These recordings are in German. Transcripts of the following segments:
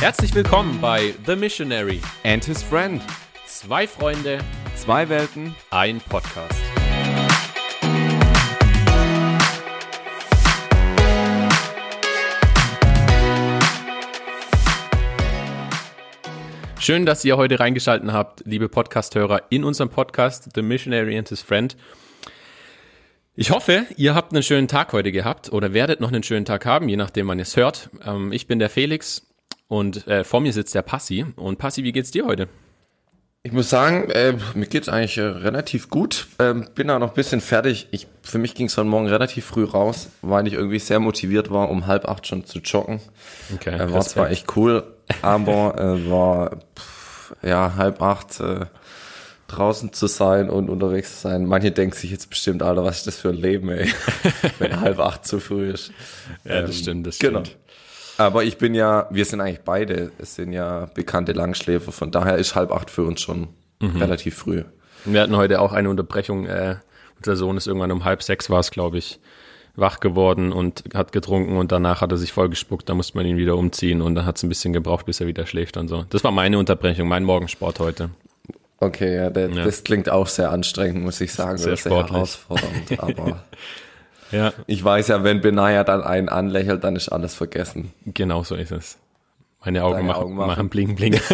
Herzlich willkommen bei The Missionary. And his friend. Zwei Freunde, Zwei Welten. ein Podcast. Schön, dass ihr heute reingeschaltet habt, liebe Podcasthörer, in unserem Podcast The Missionary and His Friend. Ich hoffe, ihr habt einen schönen Tag heute gehabt oder werdet noch einen schönen Tag haben, je nachdem, wann ihr es hört. Ähm, ich bin der Felix und äh, vor mir sitzt der Passi. Und Passi, wie geht's dir heute? Ich muss sagen, äh, mir geht's eigentlich äh, relativ gut. Ähm, bin da noch ein bisschen fertig. Ich, für mich ging's heute Morgen relativ früh raus, weil ich irgendwie sehr motiviert war, um halb acht schon zu joggen. Okay, Äh, war zwar echt cool, aber äh, war pff, ja halb acht äh, draußen zu sein und unterwegs zu sein. Manche denken sich jetzt bestimmt, Alter, was ist das für ein Leben, ey, wenn halb acht zu früh ist. Ja, das stimmt, das stimmt. Genau. Aber ich bin ja, wir sind eigentlich beide, es sind ja bekannte Langschläfer, von daher ist halb acht für uns schon relativ früh. Wir hatten heute auch eine Unterbrechung. Äh, unser Sohn ist irgendwann um halb sechs war es, glaube ich, wach geworden und hat getrunken und danach hat er sich vollgespuckt. Da musste man ihn wieder umziehen und dann hat es ein bisschen gebraucht, bis er wieder schläft und so. Das war meine Unterbrechung, mein Morgensport heute. Okay, ja, der, Ja. das klingt auch sehr anstrengend, muss ich sagen. Sehr oder sehr sportlich. herausfordernd. Aber Ja, ich weiß ja, wenn Benaya dann einen anlächelt, dann ist alles vergessen. genau so ist es. Meine Augen, machen, Augen machen. machen bling bling.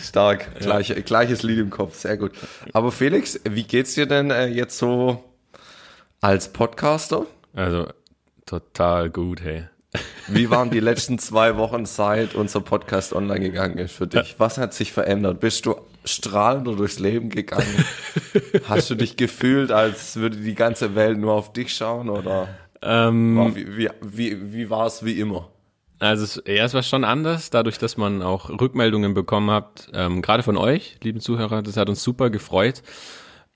Stark, Gleiche, gleiches Lied im Kopf, sehr gut. Aber Felix, wie geht's dir denn äh, jetzt so als Podcaster? Also total gut, hey. Wie waren die letzten zwei Wochen, seit unser Podcast online gegangen ist für dich? Was hat sich verändert? Bist du strahlender durchs Leben gegangen? Hast du dich gefühlt, als würde die ganze Welt nur auf dich schauen? Oder Ähm, wie, wie, wie, wie war es wie immer? Also es, ja, es war schon anders, dadurch, dass man auch Rückmeldungen bekommen hat, ähm, gerade von euch, lieben Zuhörer, das hat uns super gefreut.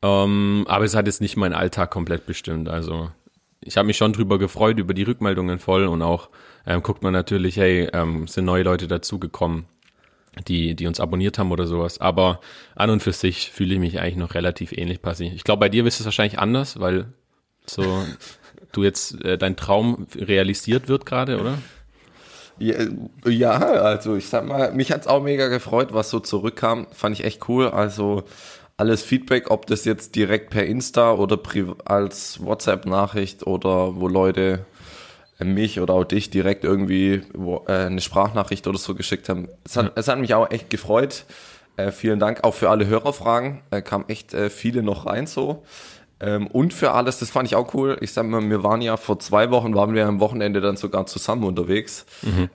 Ähm, aber es hat jetzt nicht meinen Alltag komplett bestimmt. Also ich habe mich schon drüber gefreut, über die Rückmeldungen voll und auch ähm, guckt man natürlich, hey, ähm, sind neue Leute dazugekommen, die, die uns abonniert haben oder sowas. Aber an und für sich fühle ich mich eigentlich noch relativ ähnlich passiv. Ich glaube, bei dir ist es wahrscheinlich anders, weil so du jetzt äh, dein Traum realisiert wird gerade, oder? Ja, ja, also ich sag mal, mich hat's auch mega gefreut, was so zurückkam. Fand ich echt cool. Also alles Feedback, ob das jetzt direkt per Insta oder als WhatsApp-Nachricht oder wo Leute äh, mich oder auch dich direkt irgendwie wo, äh, eine Sprachnachricht oder so geschickt haben. Es hat, es hat mich auch echt gefreut. Äh, vielen Dank auch für alle Hörerfragen. Äh, kam echt äh, viele noch rein so. Ähm, und für alles, das fand ich auch cool. Ich sag mal, wir waren ja vor zwei Wochen, waren wir am Wochenende dann sogar zusammen unterwegs,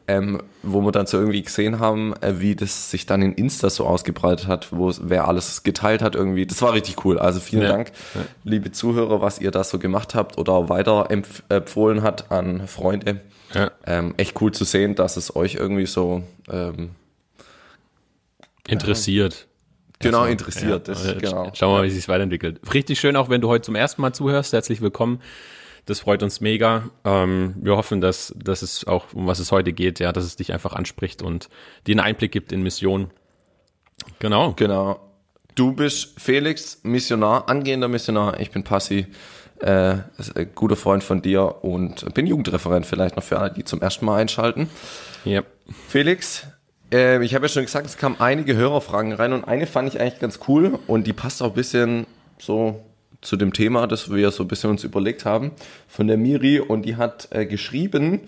ähm, wo wir dann so irgendwie gesehen haben, äh, wie das sich dann in Insta so ausgebreitet hat, wo wer alles geteilt hat irgendwie. Das war richtig cool. Also vielen Ja. Dank, liebe Zuhörer, was ihr da so gemacht habt oder weiter empf empfohlen hat an Freunde. Ja. Ähm, echt cool zu sehen, dass es euch irgendwie so ähm, interessiert. Genau Also, interessiert. ja, das, genau. Schauen wir mal, wie sich weiterentwickelt. Richtig schön, auch wenn du heute zum ersten Mal zuhörst. Herzlich willkommen. Das freut uns mega. Ähm, wir hoffen, dass, dass es auch, um was es heute geht, ja, dass es dich einfach anspricht und dir einen Einblick gibt in Mission. Genau. Genau. Du bist Felix, Missionar, angehender Missionar. Ich bin Passi, äh, guter Freund von dir und bin Jugendreferent vielleicht noch für alle, die zum ersten Mal einschalten. Ja. Felix, äh, ich habe ja schon gesagt, es kamen einige Hörerfragen rein und eine fand ich eigentlich ganz cool und die passt auch ein bisschen so zu dem Thema, das wir so ein bisschen uns überlegt haben, von der Miri und die hat äh, geschrieben,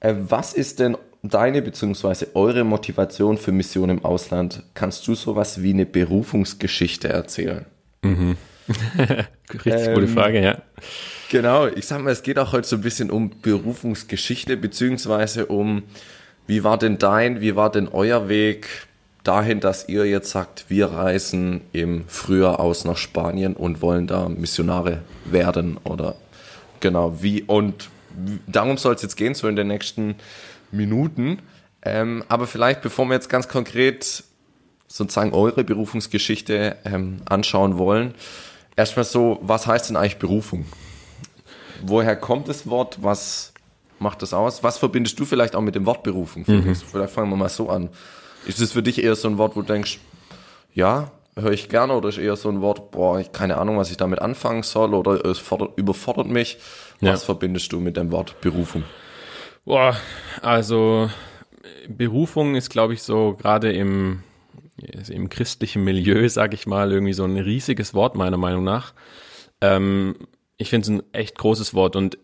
äh, was ist denn deine bzw. eure Motivation für Mission im Ausland? Kannst du sowas wie eine Berufungsgeschichte erzählen? Richtig gute Ähm, Frage, ja. Genau, ich sag mal, es geht auch heute so ein bisschen um Berufungsgeschichte, beziehungsweise um, wie war denn dein, wie war denn euer Weg dahin, dass ihr jetzt sagt, wir reisen im Frühjahr aus nach Spanien und wollen da Missionare werden oder genau, wie und darum soll es jetzt gehen, so in den nächsten Minuten. Ähm, aber vielleicht, bevor wir jetzt ganz konkret sozusagen eure Berufungsgeschichte ähm, anschauen wollen, erstmal so, was heißt denn eigentlich Berufung? Woher kommt das Wort? Was macht das aus? Was verbindest du vielleicht auch mit dem Wort Berufung? Felix? Vielleicht fangen wir mal so an. Ist das für dich eher so ein Wort, wo du denkst, ja, höre ich gerne, oder ist eher so ein Wort, boah, ich keine Ahnung, was ich damit anfangen soll, oder es fordert, überfordert mich? Was Ja. verbindest du mit dem Wort Berufung? Boah, also Berufung ist, glaube ich, so gerade im, im christlichen Milieu, sag ich mal, irgendwie so ein riesiges Wort meiner Meinung nach. Ähm, ich finde es ein echt großes Wort und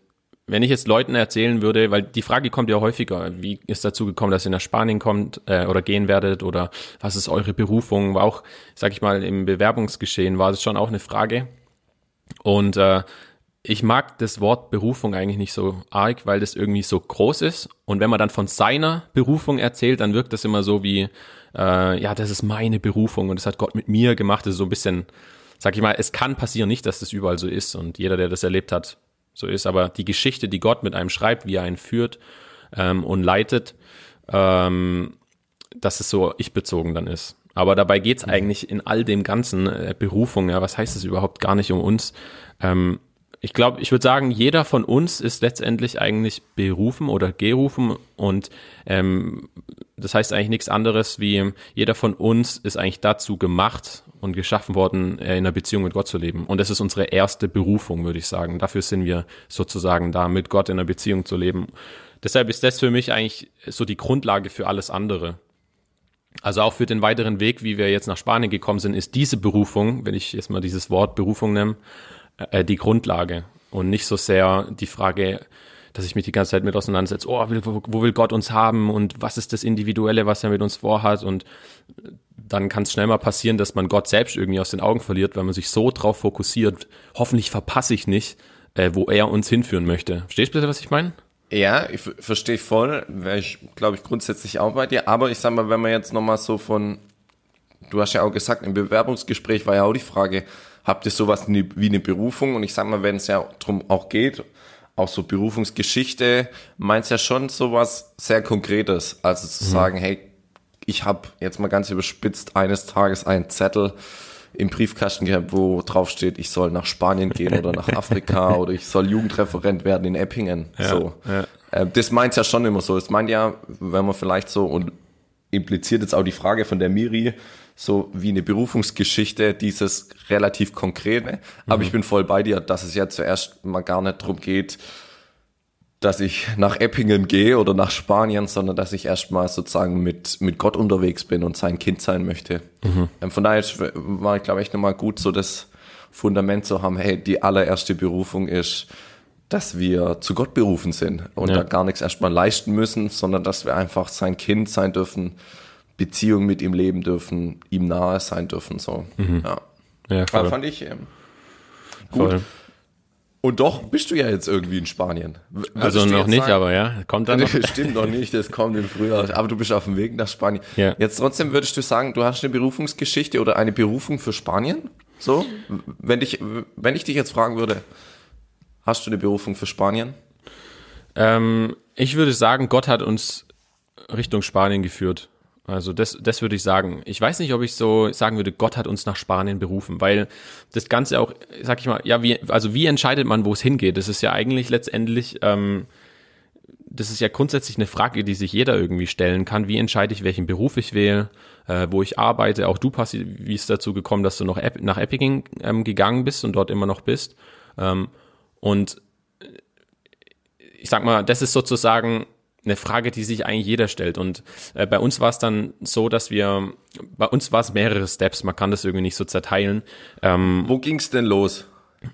wenn ich jetzt Leuten erzählen würde, weil die Frage kommt ja häufiger, wie ist dazu gekommen, dass ihr nach Spanien kommt äh, oder gehen werdet oder was ist eure Berufung, war auch, sag ich mal, im Bewerbungsgeschehen war das schon auch eine Frage. Und äh, ich mag das Wort Berufung eigentlich nicht so arg, weil das irgendwie so groß ist. Und wenn man dann von seiner Berufung erzählt, dann wirkt das immer so wie, äh, ja, das ist meine Berufung und das hat Gott mit mir gemacht. Das ist so ein bisschen, sag ich mal, es kann passieren nicht, dass das überall so ist. Und jeder, der das erlebt hat, so ist. Aber die Geschichte, die Gott mit einem schreibt, wie er einen führt ähm, und leitet, ähm, dass es so ich-bezogen dann ist. Aber dabei geht's mhm. eigentlich in all dem ganzen äh, Berufung, ja, was heißt es überhaupt gar nicht um uns? Ähm, ich glaube, ich würde sagen, jeder von uns ist letztendlich eigentlich berufen oder gerufen und ähm, das heißt eigentlich nichts anderes wie jeder von uns ist eigentlich dazu gemacht und geschaffen worden, äh, in einer Beziehung mit Gott zu leben. Und das ist unsere erste Berufung, würde ich sagen. Dafür sind wir sozusagen da, mit Gott in einer Beziehung zu leben. Deshalb ist das für mich eigentlich so die Grundlage für alles andere. Also auch für den weiteren Weg, wie wir jetzt nach Spanien gekommen sind, ist diese Berufung, wenn ich jetzt mal dieses Wort Berufung nehme, äh, die Grundlage und nicht so sehr die Frage, dass ich mich die ganze Zeit mit auseinandersetze, oh, wo, wo will Gott uns haben und was ist das Individuelle, was er mit uns vorhat und dann kann es schnell mal passieren, dass man Gott selbst irgendwie aus den Augen verliert, weil man sich so drauf fokussiert, hoffentlich verpasse ich nicht, äh, wo er uns hinführen möchte. Verstehst du bitte, was ich meine? Ja, ich verstehe voll, wäre ich, glaube ich, grundsätzlich auch bei dir, aber ich sag mal, wenn man jetzt nochmal so von, du hast ja auch gesagt, im Bewerbungsgespräch war ja auch die Frage, habt ihr sowas wie eine Berufung? Und ich sag mal, wenn es ja darum auch geht, auch so Berufungsgeschichte, meint ja schon sowas sehr Konkretes. Also zu mhm. sagen, hey, ich habe jetzt mal ganz überspitzt eines Tages einen Zettel im Briefkasten gehabt, wo drauf steht, ich soll nach Spanien gehen oder nach Afrika oder ich soll Jugendreferent werden in Eppingen. Ja, so. Ja. Äh, das meint ja schon immer so. Es meint ja, wenn man vielleicht so und impliziert jetzt auch die Frage von der Miri, so wie eine Berufungsgeschichte, dieses relativ konkrete. Aber mhm. ich bin voll bei dir, dass es ja zuerst mal gar nicht darum geht, dass ich nach Eppingen gehe oder nach Spanien, sondern dass ich erstmal sozusagen mit, mit Gott unterwegs bin und sein Kind sein möchte. Mhm. Ähm, von daher war ich, glaube ich, nochmal gut, so das Fundament zu haben, hey, die allererste Berufung ist, dass wir zu Gott berufen sind und ja. da gar nichts erstmal leisten müssen, sondern dass wir einfach sein Kind sein dürfen Beziehung mit ihm leben dürfen, ihm nahe sein dürfen. So. Mhm. Ja. ja voll. fand ich ähm, gut. Voll. Und doch bist du ja jetzt irgendwie in Spanien. Würdest also noch nicht, sagen, aber ja, kommt dann noch. Stimmt noch nicht, das kommt im Frühjahr. Aber du bist auf dem Weg nach Spanien. Ja. Jetzt trotzdem würdest du sagen, du hast eine Berufungsgeschichte oder eine Berufung für Spanien? So, wenn ich, wenn ich dich jetzt fragen würde, hast du eine Berufung für Spanien? Ähm, ich würde sagen, Gott hat uns Richtung Spanien geführt. Also das, das würde ich sagen. Ich weiß nicht, ob ich so sagen würde, Gott hat uns nach Spanien berufen, weil das Ganze auch, sag ich mal, ja, wie, also wie entscheidet man, wo es hingeht? Das ist ja eigentlich letztendlich, ähm, das ist ja grundsätzlich eine Frage, die sich jeder irgendwie stellen kann. Wie entscheide ich, welchen Beruf ich wähle, äh, wo ich arbeite? Auch du, Passi, wie ist dazu gekommen, dass du noch nach Eppingen ähm, gegangen bist und dort immer noch bist? Ähm, und ich sag mal, das ist sozusagen eine Frage, die sich eigentlich jeder stellt. Und äh, bei uns war es dann so, dass wir, bei uns war es mehrere Steps, man kann das irgendwie nicht so zerteilen. Ähm, Wo ging's denn los?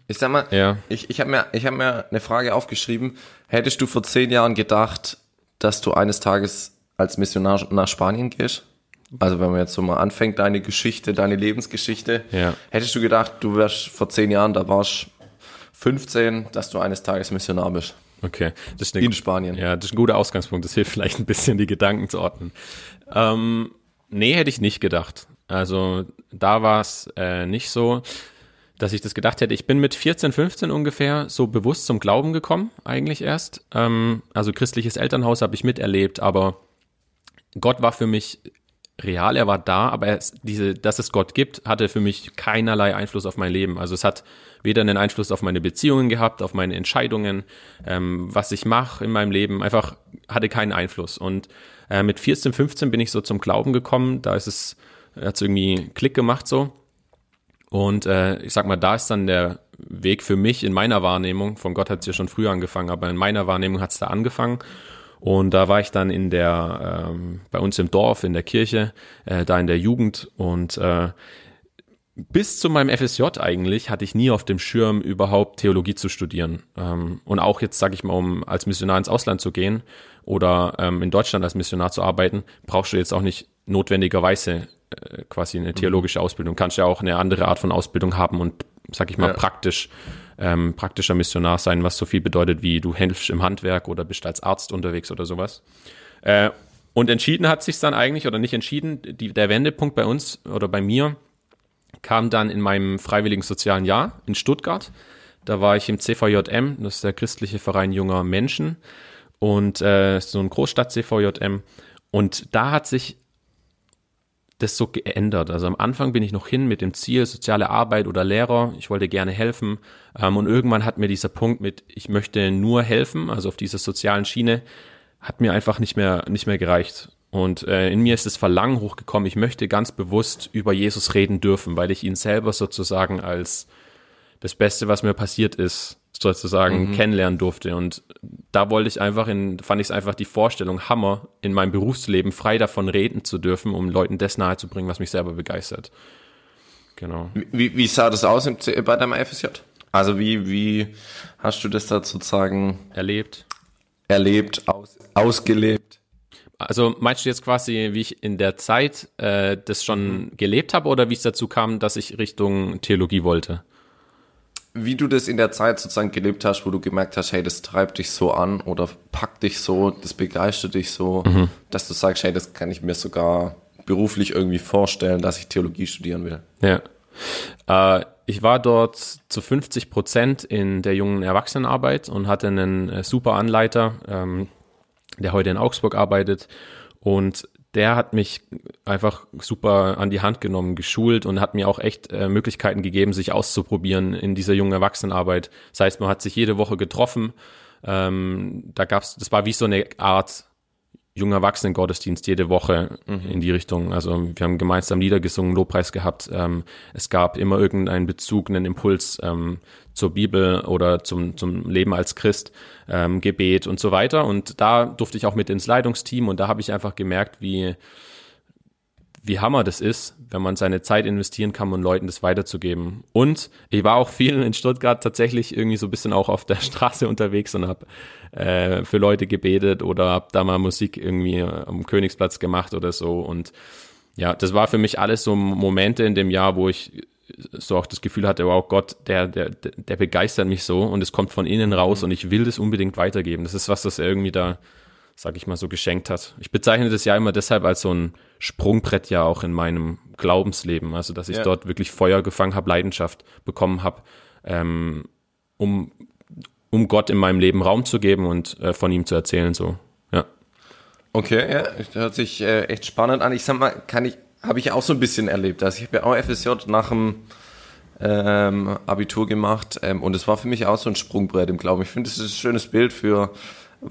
Ich sag mal, ja. ich, ich habe mir, ich hab mir eine Frage aufgeschrieben. Hättest du vor zehn Jahren gedacht, dass du eines Tages als Missionar nach Spanien gehst? Also wenn man jetzt so mal anfängt, deine Geschichte, deine Lebensgeschichte, ja. hättest du gedacht, du wärst vor zehn Jahren, da warst 15, dass du eines Tages Missionar bist? Okay. Das ist eine, in Spanien. Ja, das ist ein guter Ausgangspunkt. Das hilft vielleicht ein bisschen, die Gedanken zu ordnen. Ähm, nee, hätte ich nicht gedacht. Also da war es äh, nicht so, dass ich das gedacht hätte. Ich bin mit 14, 15 ungefähr so bewusst zum Glauben gekommen, eigentlich erst. Ähm, also christliches Elternhaus habe ich miterlebt, aber Gott war für mich real, er war da, aber er, diese, dass es Gott gibt, hatte für mich keinerlei Einfluss auf mein Leben. Also es hat weder einen Einfluss auf meine Beziehungen gehabt, auf meine Entscheidungen, ähm, was ich mache in meinem Leben, einfach hatte keinen Einfluss. Und äh, mit 14, 15 bin ich so zum Glauben gekommen, da ist es, hat es irgendwie Klick gemacht so. Und äh, ich sag mal, da ist dann der Weg für mich in meiner Wahrnehmung, von Gott hat es ja schon früher angefangen, aber in meiner Wahrnehmung hat es da angefangen. Und da war ich dann in der, ähm, bei uns im Dorf, in der Kirche, äh, da in der Jugend und äh, bis zu meinem FSJ eigentlich hatte ich nie auf dem Schirm, überhaupt Theologie zu studieren. Ähm, und auch jetzt, sage ich mal, um als Missionar ins Ausland zu gehen oder ähm, in Deutschland als Missionar zu arbeiten, brauchst du jetzt auch nicht notwendigerweise äh, quasi eine theologische Ausbildung. Kannst ja auch eine andere Art von Ausbildung haben und, sag ich mal, Ja. praktisch ähm, praktischer Missionar sein, was so viel bedeutet wie du helfst im Handwerk oder bist als Arzt unterwegs oder sowas. Äh, und entschieden hat sich dann eigentlich, oder nicht entschieden, die, der Wendepunkt bei uns oder bei mir kam dann in meinem freiwilligen sozialen Jahr in Stuttgart. Da war ich im CVJM, das ist der christliche Verein junger Menschen und äh, so ein Großstadt-CVJM. Und da hat sich das so geändert. Also am Anfang bin ich noch hin mit dem Ziel soziale Arbeit oder Lehrer. Ich wollte gerne helfen. Ähm, und irgendwann hat mir dieser Punkt mit, ich möchte nur helfen, also auf dieser sozialen Schiene, hat mir einfach nicht mehr, nicht mehr gereicht. Und äh, in mir ist das Verlangen hochgekommen, ich möchte ganz bewusst über Jesus reden dürfen, weil ich ihn selber sozusagen als das Beste, was mir passiert ist, sozusagen kennenlernen durfte. Und da wollte ich einfach in, fand ich es einfach die Vorstellung Hammer, in meinem Berufsleben frei davon reden zu dürfen, um Leuten das nahezubringen, was mich selber begeistert. Genau. Wie, wie sah das aus im, bei deinem FSJ? Also wie, wie hast du das da sozusagen Erlebt. erlebt, aus, ausgelebt? Also meinst du jetzt quasi, wie ich in der Zeit äh, das schon gelebt habe oder wie es dazu kam, dass ich Richtung Theologie wollte? Wie du das in der Zeit sozusagen gelebt hast, wo du gemerkt hast, hey, das treibt dich so an oder packt dich so, das begeistert dich so, dass du sagst, hey, das kann ich mir sogar beruflich irgendwie vorstellen, dass ich Theologie studieren will. Ja. Äh, ich war dort zu 50 Prozent in der jungen Erwachsenenarbeit und hatte einen äh, super Anleiter, ähm, der heute in Augsburg arbeitet. Und der hat mich einfach super an die Hand genommen, geschult und hat mir auch echt äh, Möglichkeiten gegeben, sich auszuprobieren in dieser jungen Erwachsenenarbeit. Das heißt, man hat sich jede Woche getroffen. Ähm, da gab's, das war wie so eine Art junger Erwachsenen-Gottesdienst jede Woche in die Richtung. Also wir haben gemeinsam Lieder gesungen, Lobpreis gehabt. Ähm, es gab immer irgendeinen Bezug, einen Impuls ähm, zur Bibel oder zum, zum Leben als Christ, ähm, Gebet und so weiter. Und da durfte ich auch mit ins Leitungsteam und da habe ich einfach gemerkt, wie, wie Hammer das ist, wenn man seine Zeit investieren kann, um Leuten das weiterzugeben. Und ich war auch viel in Stuttgart tatsächlich irgendwie so ein bisschen auch auf der Straße unterwegs und habe äh, für Leute gebetet oder habe da mal Musik irgendwie am Königsplatz gemacht oder so. Und ja, das war für mich alles so Momente in dem Jahr, wo ich so auch das Gefühl hatte, wow, Gott, der, der, der begeistert mich so und es kommt von innen raus und ich will das unbedingt weitergeben. Das ist was, das irgendwie da, sag ich mal, so geschenkt hat. Ich bezeichne das ja immer deshalb als so ein Sprungbrett ja auch in meinem Glaubensleben. Also, dass ich Ja. dort wirklich Feuer gefangen habe, Leidenschaft bekommen habe, ähm, um, um Gott in meinem Leben Raum zu geben und äh, von ihm zu erzählen, so. Ja. Okay, ja, das hört sich äh, echt spannend an. Ich sag mal, kann ich, habe ich auch so ein bisschen erlebt. Also ich habe ja auch FSJ nach dem ähm, Abitur gemacht ähm, und es war für mich auch so ein Sprungbrett im Glauben. Ich finde, das ist ein schönes Bild für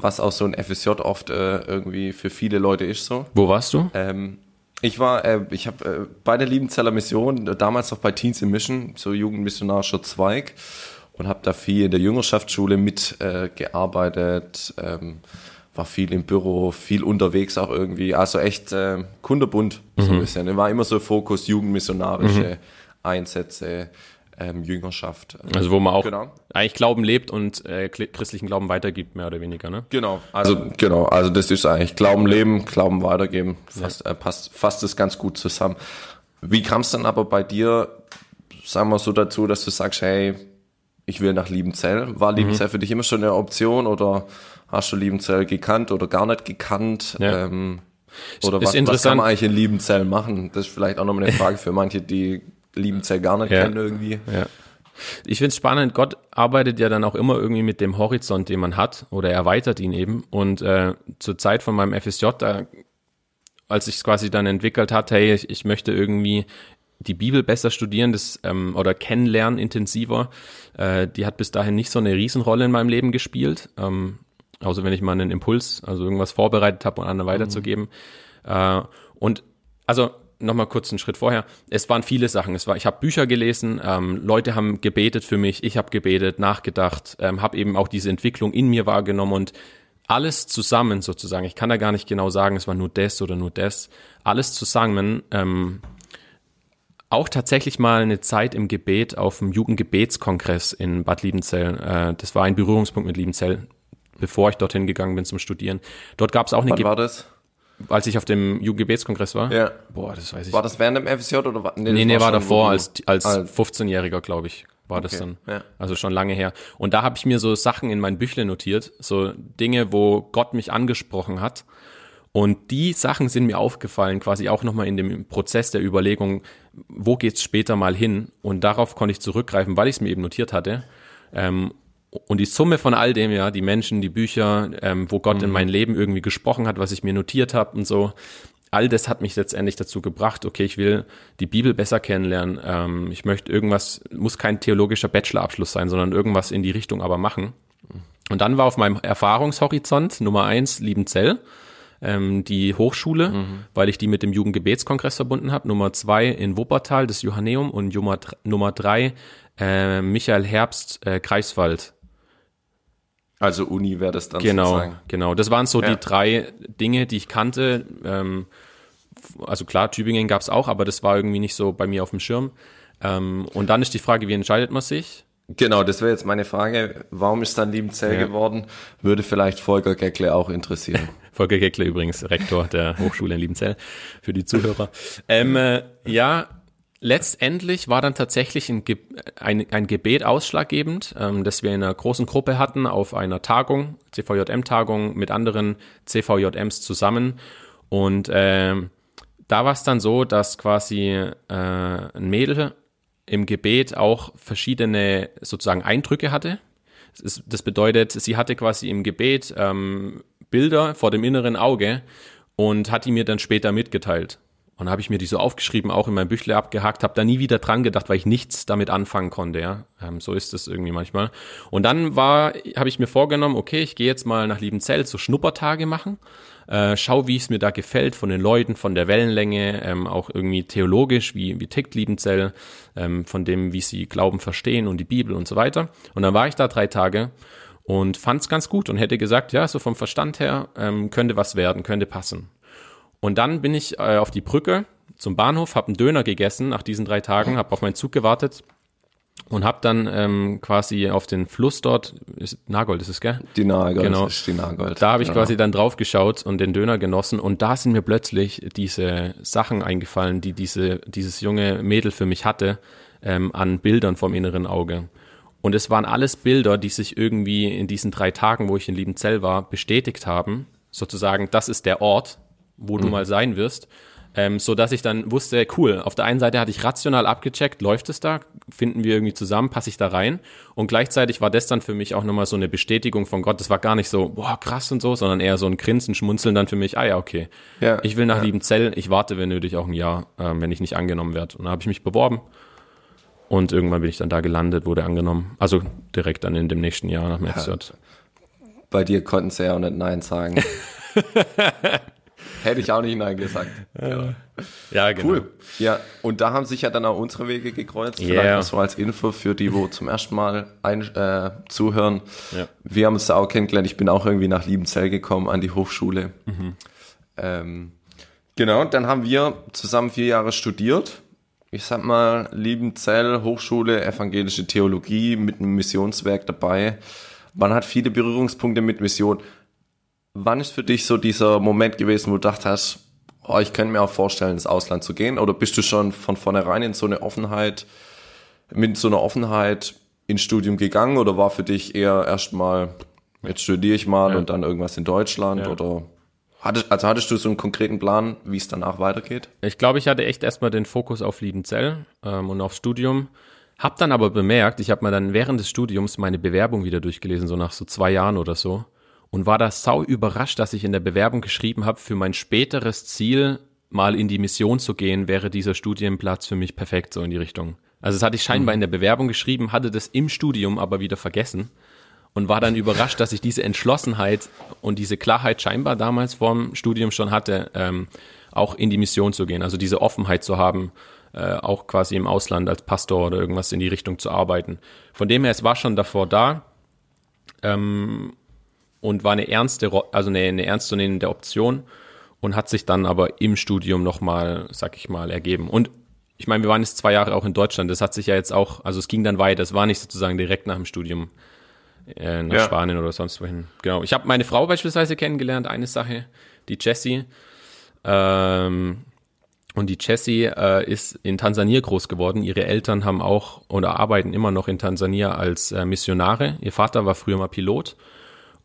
was auch so ein FSJ oft äh, irgendwie für viele Leute ist so. Wo warst du? Ähm, ich war, äh, ich habe äh, bei der Liebenzeller Mission, äh, damals noch bei Teens in Mission, so jugendmissionarischer Zweig und habe da viel in der Jüngerschaftsschule mitgearbeitet, äh, gearbeitet, ähm, war viel im Büro, viel unterwegs auch irgendwie, also echt äh, kunderbunt so ein bisschen. War immer so Fokus jugendmissionarische Einsätze, ähm, Jüngerschaft. Also, wo man auch Genau. eigentlich Glauben lebt und äh, christlichen Glauben weitergibt, mehr oder weniger, ne? Genau, also genau, also das ist eigentlich Glauben leben, Glauben weitergeben, fast, äh, passt, fasst das ganz gut zusammen. Wie kam es dann aber bei dir, sagen wir so dazu, dass du sagst, hey, ich will nach Liebenzell. War Mhm. Liebenzell für dich immer schon eine Option oder hast du Liebenzell gekannt oder gar nicht gekannt? Ja. Ähm, oder Ist was, was kann man eigentlich in Liebenzell machen? Das ist vielleicht auch nochmal eine Frage für manche, die Liebenzell gar nicht Ja. kennen irgendwie. Ja. Ich finde es spannend, Gott arbeitet ja dann auch immer irgendwie mit dem Horizont, den man hat, oder erweitert ihn eben. Und äh, zur Zeit von meinem FSJ, da, als ich es quasi dann entwickelt hat, hey, ich, ich möchte irgendwie die Bibel besser studieren das, ähm, oder kennenlernen intensiver, äh, die hat bis dahin nicht so eine Riesenrolle in meinem Leben gespielt. Ähm, außer wenn ich mal einen Impuls, also irgendwas vorbereitet habe und anderen weiterzugeben. Äh, und also nochmal kurz einen Schritt vorher. Es waren viele Sachen. Es war, ich habe Bücher gelesen, ähm, Leute haben gebetet für mich, ich habe gebetet, nachgedacht, ähm, habe eben auch diese Entwicklung in mir wahrgenommen und alles zusammen sozusagen, ich kann da gar nicht genau sagen, es war nur das oder nur das, alles zusammen, ähm, auch tatsächlich mal eine Zeit im Gebet auf dem Jugendgebetskongress in Bad Liebenzell. Äh, das war ein Berührungspunkt mit Liebenzell, bevor ich dorthin gegangen bin zum Studieren. Dort gab es auch eine Wann Ge war das? Als ich auf dem Jugendgebetskongress war. Ja. Boah, das weiß ich. War das während dem FSJ oder war, nee, das nee, war davor als als Ah, 15-Jähriger, glaube ich, war das Okay, dann. ja. Also schon lange her. Und da habe ich mir so Sachen in mein Büchle notiert, so Dinge, wo Gott mich angesprochen hat. Und die Sachen sind mir aufgefallen, quasi auch nochmal in dem Prozess der Überlegung, wo geht's später mal hin? Und darauf konnte ich zurückgreifen, weil ich es mir eben notiert hatte. Ähm, und die Summe von all dem, ja, die Menschen, die Bücher, ähm, wo Gott in mein Leben irgendwie gesprochen hat, was ich mir notiert habe und so, all das hat mich letztendlich dazu gebracht, okay, ich will die Bibel besser kennenlernen. Ähm, ich möchte irgendwas, muss kein theologischer Bachelorabschluss sein, sondern irgendwas in die Richtung aber machen. Und dann war auf meinem Erfahrungshorizont Nummer eins Liebenzell, ähm, die Hochschule, weil ich die mit dem Jugendgebetskongress verbunden habe. Nummer zwei in Wuppertal, das Johanneum und Nummer, Nummer drei äh, Michael Herbst, äh, Greifswald. Also Uni wäre das dann Genau, sozusagen. genau. Das waren so Ja. die drei Dinge, die ich kannte. Ähm, also klar, Tübingen gab's auch, aber das war irgendwie nicht so bei mir auf dem Schirm. Ähm, und dann ist die Frage, wie entscheidet man sich? Genau, das wäre jetzt meine Frage. Warum ist dann Liebenzell Ja. geworden? Würde vielleicht Volker Geckle auch interessieren. Volker Geckle übrigens, Rektor der Hochschule in Liebenzell, für die Zuhörer. Ähm, äh, ja, letztendlich war dann tatsächlich ein, Ge ein, ein Gebet ausschlaggebend, ähm, das wir in einer großen Gruppe hatten auf einer Tagung, CVJM-Tagung mit anderen CVJMs zusammen. Und ähm, da war es dann so, dass quasi äh, ein Mädel im Gebet auch verschiedene sozusagen Eindrücke hatte. Das bedeutet, sie hatte quasi im Gebet ähm, Bilder vor dem inneren Auge und hat die mir dann später mitgeteilt. Und habe ich mir die so aufgeschrieben, auch in mein Büchle abgehakt, habe da nie wieder dran gedacht, weil ich nichts damit anfangen konnte. Ja, ähm, so ist es irgendwie manchmal. Und dann war, habe ich mir vorgenommen, okay, ich gehe jetzt mal nach Liebenzell so Schnuppertage machen, äh, schau, wie es mir da gefällt von den Leuten, von der Wellenlänge, ähm, auch irgendwie theologisch, wie wie tickt Liebenzell, ähm, von dem, wie sie Glauben verstehen und die Bibel und so weiter. Und dann war ich da drei Tage und fand es ganz gut und hätte gesagt, ja, so vom Verstand her ähm, könnte was werden, könnte passen. Und dann bin ich äh, auf die Brücke zum Bahnhof, habe einen Döner gegessen nach diesen drei Tagen, habe auf meinen Zug gewartet und habe dann ähm, quasi auf den Fluss dort, ist, Nagold ist es, gell? Die Nagold, Genau. ist die Nagold. Da habe ich genau. quasi dann drauf geschaut und den Döner genossen und da sind mir plötzlich diese Sachen eingefallen, die diese, dieses junge Mädel für mich hatte, ähm, an Bildern vom inneren Auge. Und es waren alles Bilder, die sich irgendwie in diesen drei Tagen, wo ich in Liebenzell war, bestätigt haben. Sozusagen, das ist der Ort, wo du mal sein wirst. Ähm, so dass ich dann wusste, cool, auf der einen Seite hatte ich rational abgecheckt, läuft es da, finden wir irgendwie zusammen, passe ich da rein. Und gleichzeitig war das dann für mich auch nochmal so eine Bestätigung von Gott. Das war gar nicht so, boah, krass und so, sondern eher so ein Grinsen, Schmunzeln dann für mich, ah ja, okay. Ja, ich will nach ja. Liebenzell, ich warte, wenn nötig, auch ein Jahr, ähm, wenn ich nicht angenommen werde. Und dann habe ich mich beworben. Und irgendwann bin ich dann da gelandet, wurde angenommen. Also direkt dann in dem nächsten Jahr nach dem FSJ. Bei dir konnten sie ja auch nicht Nein sagen. Hätte ich auch nicht Nein gesagt. Ja, genau. Cool. Ja, und da haben sich ja dann auch unsere Wege gekreuzt. Yeah. Vielleicht noch so als Info für die, wo zum ersten Mal ein, äh, zuhören. Ja. Wir haben uns da auch kennengelernt. Ich bin auch irgendwie nach Liebenzell gekommen an die Hochschule. Mhm. Ähm, genau, dann haben wir zusammen vier Jahre studiert. Ich sag mal, Liebenzell, Hochschule, evangelische Theologie mit einem Missionswerk dabei. Man hat viele Berührungspunkte mit Mission. Wann ist für dich so dieser Moment gewesen, wo du gedacht hast, oh, ich könnte mir auch vorstellen, ins Ausland zu gehen? Oder bist du schon von vornherein in so eine Offenheit, mit so einer Offenheit ins Studium gegangen? Oder war für dich eher erstmal, jetzt studiere ich mal Ja. und dann irgendwas in Deutschland? Ja. Oder hattest, also hattest du so einen konkreten Plan, wie es danach weitergeht? Ich glaube, ich hatte echt erstmal den Fokus auf Liebenzell ähm, und aufs Studium. Hab dann aber bemerkt, ich habe mir dann während des Studiums meine Bewerbung wieder durchgelesen, so nach so zwei Jahren oder so. Und war da sau überrascht, dass ich in der Bewerbung geschrieben habe, für mein späteres Ziel, mal in die Mission zu gehen, wäre dieser Studienplatz für mich perfekt, so in die Richtung. Also das hatte ich scheinbar in der Bewerbung geschrieben, hatte das im Studium aber wieder vergessen und war dann überrascht, dass ich diese Entschlossenheit und diese Klarheit scheinbar damals vorm Studium schon hatte, ähm, auch in die Mission zu gehen, also diese Offenheit zu haben, äh, auch quasi im Ausland als Pastor oder irgendwas in die Richtung zu arbeiten. Von dem her, es war schon davor da. Ähm, und war eine ernste, also eine, eine ernstzunehmende Option und hat sich dann aber im Studium nochmal, sag ich mal, ergeben. Und ich meine, wir waren jetzt zwei Jahre auch in Deutschland. Das hat sich ja jetzt auch, also es ging dann weiter. Es war nicht sozusagen direkt nach dem Studium äh, nach Ja. Spanien oder sonst wohin. Genau. Ich habe meine Frau beispielsweise kennengelernt, eine Sache, die Jessie. Ähm, und die Jessie äh, ist in Tansania groß geworden. Ihre Eltern haben auch oder arbeiten immer noch in Tansania als äh, Missionare. Ihr Vater war früher mal Pilot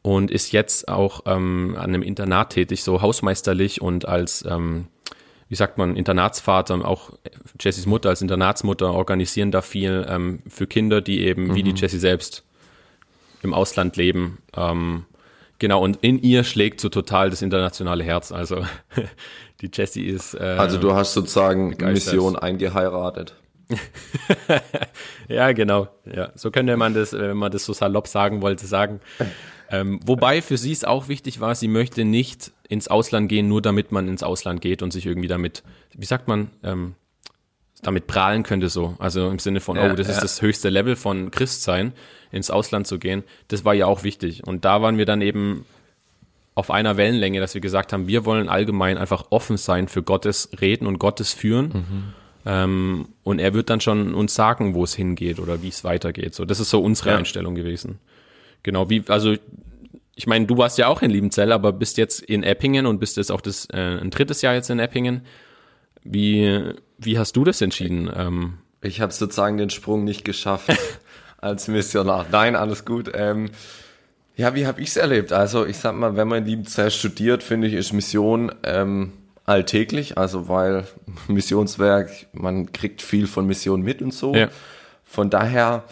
und ist jetzt auch ähm, an einem Internat tätig, so hausmeisterlich und als, ähm, wie sagt man, Internatsvater, auch Jessies Mutter als Internatsmutter organisieren da viel ähm, für Kinder, die eben wie die Jessie selbst im Ausland leben. Ähm, genau, und in ihr schlägt so total das internationale Herz. Also die Jessie ist. Äh, Also du hast sozusagen begeistert. Mission eingeheiratet. Ja, genau. Ja, so könnte man das, wenn man das so salopp sagen wollte, sagen. Ähm, wobei für sie es auch wichtig war, sie möchte nicht ins Ausland gehen, nur damit man ins Ausland geht und sich irgendwie damit, wie sagt man, ähm, damit prahlen könnte so. Also im Sinne von, Ja, oh, das ist ja. das höchste Level von Christsein, ins Ausland zu gehen. Das war ja auch wichtig. Und da waren wir dann eben auf einer Wellenlänge, dass wir gesagt haben, wir wollen allgemein einfach offen sein für Gottes Reden und Gottes Führen. Ähm, und er wird dann schon uns sagen, wo es hingeht oder wie es weitergeht. So, das ist so unsere Ja. Einstellung gewesen. Genau, wie, also ich meine, du warst ja auch in Liebenzell, aber bist jetzt in Eppingen und bist jetzt auch das äh, ein drittes Jahr jetzt in Eppingen. Wie, wie hast du das entschieden? Ähm, Ich habe sozusagen den Sprung nicht geschafft als Missionar. Nein, alles gut. Ähm, ja, wie habe ich es erlebt? Also ich sag mal, wenn man in Liebenzell studiert, finde ich, ist Mission ähm, alltäglich. Also weil Missionswerk, man kriegt viel von Mission mit und so. Ja. Von daher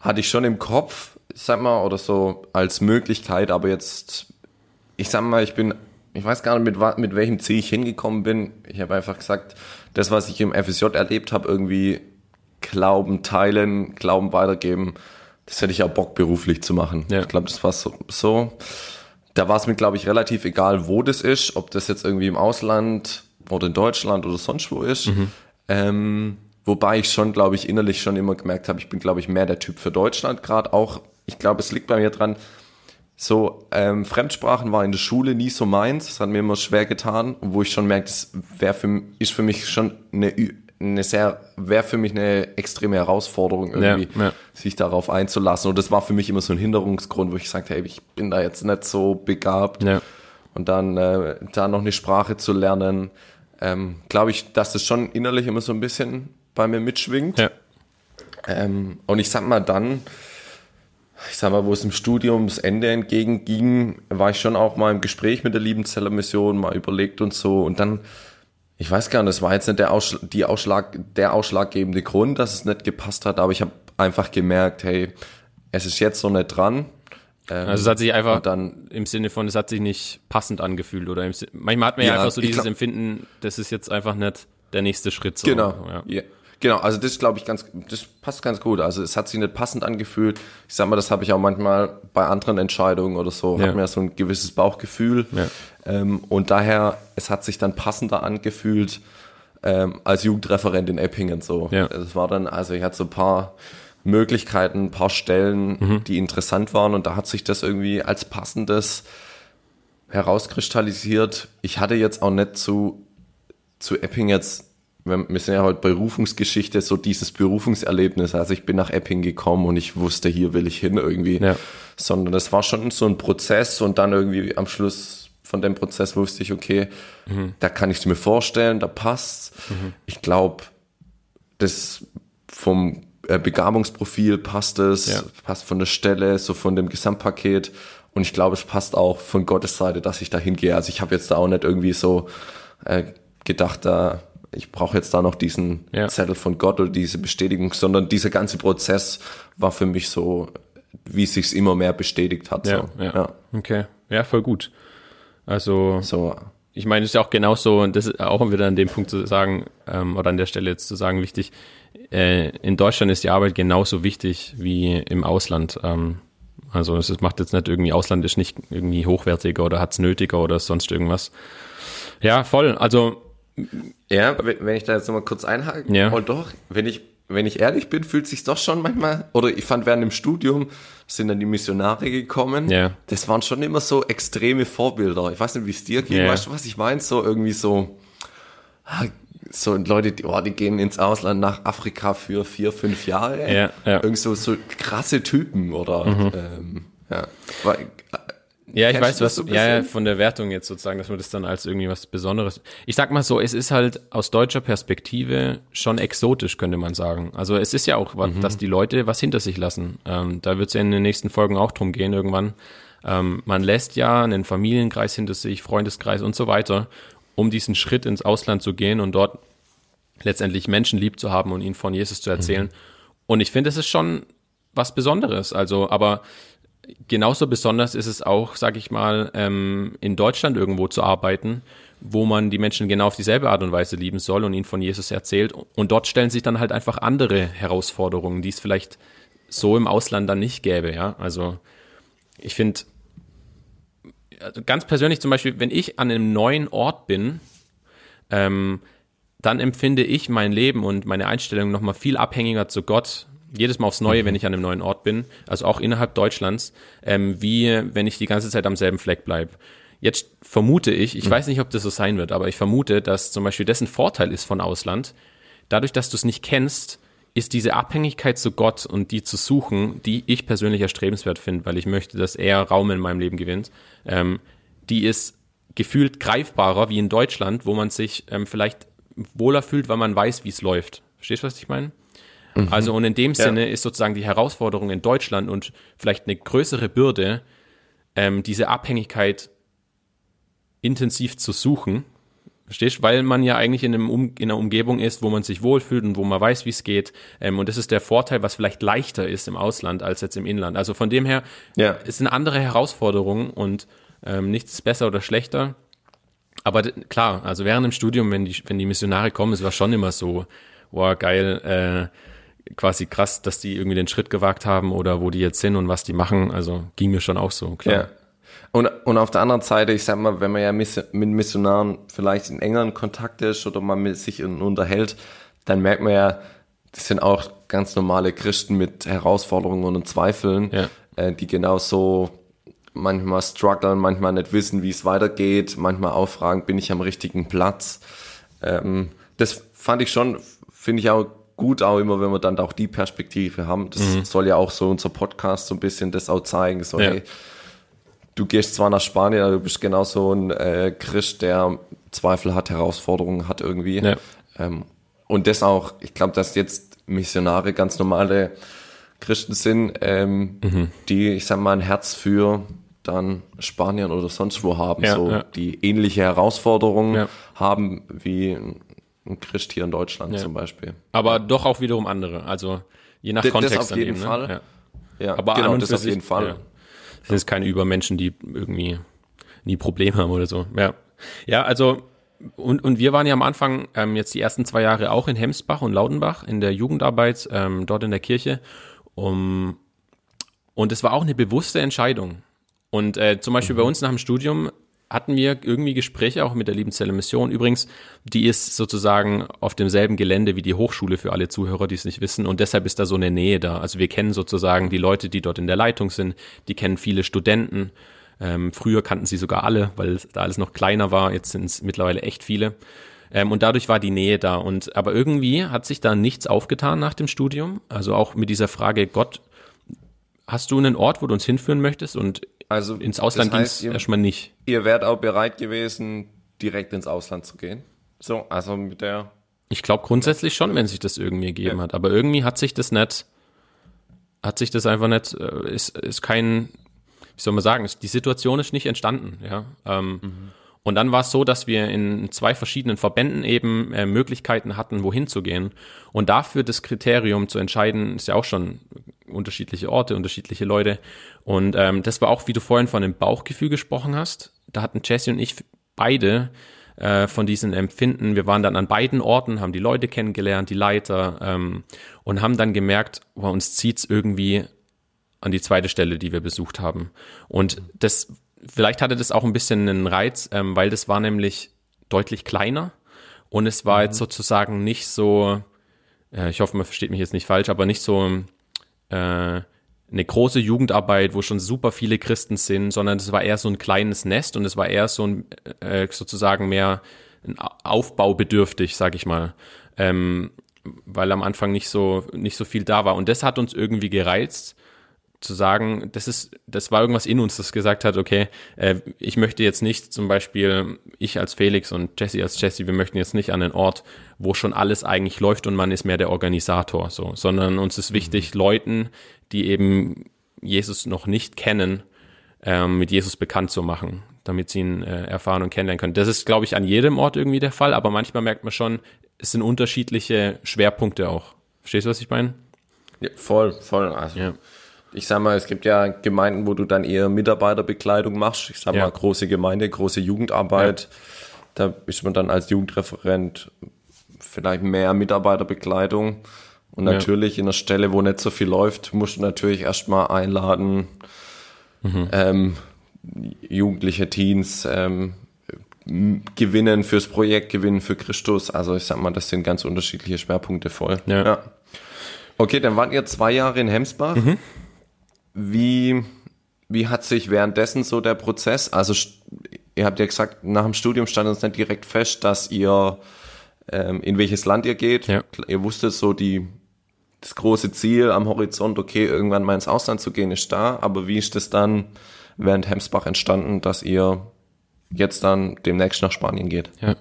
hatte ich schon im Kopf, ich sag mal, oder so als Möglichkeit, aber jetzt, ich sag mal, ich bin, ich weiß gar nicht, mit, mit welchem Ziel ich hingekommen bin. Ich habe einfach gesagt, das, was ich im FSJ erlebt habe, irgendwie Glauben teilen, Glauben weitergeben, das hätte ich auch Bock beruflich zu machen. Ja. Ich glaube, das war so. so. Da war es mir, glaube ich, relativ egal, wo das ist, ob das jetzt irgendwie im Ausland oder in Deutschland oder sonst wo ist. Ähm, wobei ich schon, glaube ich, innerlich schon immer gemerkt habe, ich bin, glaube ich, mehr der Typ für Deutschland gerade. Auch, ich glaube, es liegt bei mir dran, so, ähm, Fremdsprachen war in der Schule nie so meins. Das hat mir immer schwer getan, wo ich schon merke, das wäre für, ist für mich schon eine, eine sehr, wäre für mich eine extreme Herausforderung, irgendwie, Ja, ja. sich darauf einzulassen. Und das war für mich immer so ein Hinderungsgrund, wo ich sagte, hey, ich bin da jetzt nicht so begabt. ja. Und dann äh, da noch eine Sprache zu lernen, ähm, glaube ich, dass das schon innerlich immer so ein bisschen bei mir mitschwingt. Ähm, und ich sag mal dann, ich sag mal, wo es im Studiumsende entgegenging, war ich schon auch mal im Gespräch mit der Liebenzeller Mission, mal überlegt und so. Und dann, ich weiß gar nicht, das war jetzt nicht der, Ausschlag, die Ausschlag, der ausschlaggebende Grund, dass es nicht gepasst hat, aber ich habe einfach gemerkt, hey, es ist jetzt so nicht dran. Ähm, Also es hat sich einfach dann im Sinne von, es hat sich nicht passend angefühlt oder im, manchmal hat man ja, Ja, einfach so dieses glaub- Empfinden, das ist jetzt einfach nicht der nächste Schritt. So. Genau. Ja. Genau, also das glaube ich ganz, das passt ganz gut. Also es hat sich nicht passend angefühlt. Ich sag mal, das habe ich auch manchmal bei anderen Entscheidungen oder so, Ja. hat mir so ein gewisses Bauchgefühl. Ja. Ähm, und daher, es hat sich dann passender angefühlt ähm, als Jugendreferent in Eppingen so. Ja. Es war dann, also ich hatte so ein paar Möglichkeiten, ein paar Stellen, Mhm. die interessant waren und da hat sich das irgendwie als passendes herauskristallisiert. Ich hatte jetzt auch nicht zu, zu Epping jetzt, wir sind ja heute Berufungsgeschichte, so dieses Berufungserlebnis. Also ich bin nach Epping gekommen und ich wusste, hier will ich hin irgendwie. Ja. Sondern das war schon so ein Prozess und dann irgendwie am Schluss von dem Prozess wusste ich, okay, da kann ich es mir vorstellen, da passt. Ich glaube, das vom äh, Begabungsprofil passt es, Ja. passt von der Stelle, so von dem Gesamtpaket. Und ich glaube, es passt auch von Gottes Seite, dass ich da hingehe. Also ich habe jetzt da auch nicht irgendwie so äh, gedacht, da ich brauche jetzt da noch diesen Ja. Zettel von Gott oder diese Bestätigung, sondern dieser ganze Prozess war für mich so, wie es sich immer mehr bestätigt hat. Ja, so. ja. ja. Okay. Ja, voll gut. Also, So, ich meine, es ist ja auch genauso, und das ist auch wieder an dem Punkt zu sagen, ähm, oder an der Stelle jetzt zu sagen, wichtig, äh, in Deutschland ist die Arbeit genauso wichtig wie im Ausland. Ähm, also es macht jetzt nicht irgendwie, Ausland ist nicht irgendwie hochwertiger oder hat's nötiger oder sonst irgendwas. Ja, voll. Also, Ja, wenn ich da jetzt nochmal kurz einhaken Ja. und doch, wenn ich, wenn ich ehrlich bin, fühlt sich doch schon manchmal, oder ich fand während dem Studium sind dann die Missionare gekommen. Ja. Das waren schon immer so extreme Vorbilder. Ich weiß nicht, wie es dir geht. Ja. Weißt du, was ich meine? So irgendwie so, ah, so Leute, die, oh, die gehen ins Ausland nach Afrika für vier, fünf Jahre. Ja, ja. Mhm. Irgend so, so krasse Typen oder, ähm, ja. Ja, ich Kennst weiß was, so ja, von der Wertung jetzt sozusagen, dass man das dann als irgendwie was Besonderes. Ich sag mal so, es ist halt aus deutscher Perspektive schon exotisch, könnte man sagen. Also es ist ja auch, was, dass die Leute was hinter sich lassen. Ähm, da wird es ja in den nächsten Folgen auch drum gehen irgendwann. Ähm, man lässt ja einen Familienkreis hinter sich, Freundeskreis und so weiter, um diesen Schritt ins Ausland zu gehen und dort letztendlich Menschen lieb zu haben und ihnen von Jesus zu erzählen. Und ich finde, es ist schon was Besonderes. Also, aber genauso besonders ist es auch, sag ich mal, ähm, in Deutschland irgendwo zu arbeiten, wo man die Menschen genau auf dieselbe Art und Weise lieben soll und ihnen von Jesus erzählt. Und dort stellen sich dann halt einfach andere Herausforderungen, die es vielleicht so im Ausland dann nicht gäbe. Ja, also ich finde, also ganz persönlich zum Beispiel, wenn ich an einem neuen Ort bin, ähm, dann empfinde ich mein Leben und meine Einstellung nochmal viel abhängiger zu Gott, jedes Mal aufs Neue, wenn ich an einem neuen Ort bin, also auch innerhalb Deutschlands, ähm, wie wenn ich die ganze Zeit am selben Fleck bleibe. Jetzt vermute ich, ich weiß nicht, ob das so sein wird, aber ich vermute, dass zum Beispiel dessen Vorteil ist von Ausland, dadurch, dass du es nicht kennst, ist diese Abhängigkeit zu Gott und die zu suchen, die ich persönlich erstrebenswert finde, weil ich möchte, dass er Raum in meinem Leben gewinnt, ähm, die ist gefühlt greifbarer wie in Deutschland, wo man sich ähm, vielleicht wohler fühlt, weil man weiß, wie es läuft. Verstehst du, was ich meine? Also und in dem Sinne ist sozusagen die Herausforderung in Deutschland und vielleicht eine größere Bürde, ähm, diese Abhängigkeit intensiv zu suchen. Verstehst? Weil man ja eigentlich in, einem um, in einer Umgebung ist, wo man sich wohlfühlt und wo man weiß, wie es geht. Ähm, und das ist der Vorteil, was vielleicht leichter ist im Ausland als jetzt im Inland. Also von dem her Ja. es sind andere Herausforderungen und ähm, nichts ist besser oder schlechter. Aber klar, also während dem Studium, wenn die, wenn die Missionare kommen, es war schon immer so, wow, geil, äh, quasi krass, dass die irgendwie den Schritt gewagt haben oder wo die jetzt sind und was die machen. Also ging mir schon auch so, klar. Ja. Und, und auf der anderen Seite, ich sag mal, wenn man ja mit Missionaren vielleicht in engeren Kontakt ist oder man mit sich unterhält, dann merkt man ja, das sind auch ganz normale Christen mit Herausforderungen und Zweifeln, Ja. äh, die genauso manchmal strugglen, manchmal nicht wissen, wie es weitergeht, manchmal auch fragen, bin ich am richtigen Platz. Ähm, das fand ich schon, finde ich auch gut, auch immer, wenn wir dann auch die Perspektive haben. Das soll ja auch so unser Podcast so ein bisschen das auch zeigen. So, Ja. hey, du gehst zwar nach Spanien, aber du bist genauso ein äh, Christ, der Zweifel hat, Herausforderungen hat irgendwie. Ja. Ähm, und das auch, ich glaube, dass jetzt Missionare ganz normale Christen sind, ähm, Mhm. die, ich sag mal, ein Herz für dann Spanien oder sonst wo haben, Ja, so die ähnliche Herausforderungen haben wie ein ein Christ hier in Deutschland Ja. zum Beispiel. Aber doch auch wiederum andere. Also je nach Das- das Kontext auf dann jeden eben, Fall. Ne? Ja. Ja, Aber genau, an und das auf sich, jeden Fall. Ja. Das sind keine Übermenschen, die irgendwie nie Probleme haben oder so. Ja, ja also und, und wir waren ja am Anfang ähm, jetzt die ersten zwei Jahre auch in Hemsbach und Laudenbach in der Jugendarbeit, ähm, dort in der Kirche. Um, und es war auch eine bewusste Entscheidung. Und äh, zum Beispiel bei uns nach dem Studium hatten wir irgendwie Gespräche auch mit der Liebenzelle Mission. Übrigens, die ist sozusagen auf demselben Gelände wie die Hochschule für alle Zuhörer, die es nicht wissen. Und deshalb ist da so eine Nähe da. Also wir kennen sozusagen die Leute, die dort in der Leitung sind. Die kennen viele Studenten. Ähm, früher kannten sie sogar alle, weil da alles noch kleiner war. Jetzt sind es mittlerweile echt viele. Ähm, und dadurch war die Nähe da. Und aber irgendwie hat sich da nichts aufgetan nach dem Studium. Also auch mit dieser Frage, Gott, hast du einen Ort, wo du uns hinführen möchtest? Und Also ins Ausland das ging heißt, es erstmal nicht. ihr wärt auch bereit gewesen, direkt ins Ausland zu gehen. So, also mit der Ich glaube grundsätzlich schon, wenn sich das irgendwie ergeben hat. Aber irgendwie hat sich das nicht, hat sich das einfach nicht, äh, ist, ist kein, wie soll man sagen, ist- die Situation ist nicht entstanden, ja. Ähm, Und dann war es so, dass wir in zwei verschiedenen Verbänden eben äh, Möglichkeiten hatten, wohin zu gehen. Und dafür das Kriterium zu entscheiden, ist ja auch schon unterschiedliche Orte, unterschiedliche Leute. Und ähm, das war auch, wie du vorhin von dem Bauchgefühl gesprochen hast. Da hatten Jesse und ich beide äh, von diesen Empfinden. Wir waren dann an beiden Orten, haben die Leute kennengelernt, die Leiter ähm, und haben dann gemerkt, wow, uns zieht's irgendwie an die zweite Stelle, die wir besucht haben. Und das, vielleicht hatte das auch ein bisschen einen Reiz, ähm, weil das war nämlich deutlich kleiner und es war jetzt sozusagen nicht so äh, ich hoffe, man versteht mich jetzt nicht falsch, aber nicht so äh, eine große Jugendarbeit, wo schon super viele Christen sind, sondern es war eher so ein kleines Nest und es war eher so ein äh, sozusagen mehr Aufbaubedürftig, sag ich mal. Ähm, weil am Anfang nicht so nicht so viel da war und das hat uns irgendwie gereizt zu sagen, das ist, das war irgendwas in uns, das gesagt hat, okay, äh, ich möchte jetzt nicht zum Beispiel, ich als Felix und Jesse als Jesse, wir möchten jetzt nicht an den Ort, wo schon alles eigentlich läuft und man ist mehr der Organisator, so, sondern uns ist wichtig, mhm. Leuten, die eben Jesus noch nicht kennen, ähm, mit Jesus bekannt zu machen, damit sie ihn äh, erfahren und kennenlernen können. Das ist, glaube ich, an jedem Ort irgendwie der Fall, aber manchmal merkt man schon, es sind unterschiedliche Schwerpunkte auch. Verstehst du, was ich meine? Ja, voll, voll. Also ja ich sag mal, es gibt ja Gemeinden, wo du dann eher Mitarbeiterbekleidung machst. Ich sag ja. mal, große Gemeinde, große Jugendarbeit. Ja. Da ist man dann als Jugendreferent vielleicht mehr Mitarbeiterbekleidung. Und natürlich ja. in einer Stelle, wo nicht so viel läuft, musst du natürlich erstmal einladen, mhm. ähm, jugendliche Teens ähm, gewinnen fürs Projekt, gewinnen für Christus. Also ich sag mal, das sind ganz unterschiedliche Schwerpunkte voll. Ja. ja. Okay, dann wart ihr zwei Jahre in Hemsbach. Mhm. Wie, wie hat sich währenddessen so der Prozess, also ihr habt ja gesagt, nach dem Studium stand uns nicht direkt fest, dass ihr ähm, in welches Land ihr geht. Ja. Ihr wusstet so die das große Ziel am Horizont, okay, irgendwann mal ins Ausland zu gehen, ist da. Aber wie ist das dann während Hemsbach entstanden, dass ihr jetzt dann demnächst nach Spanien geht? Ja.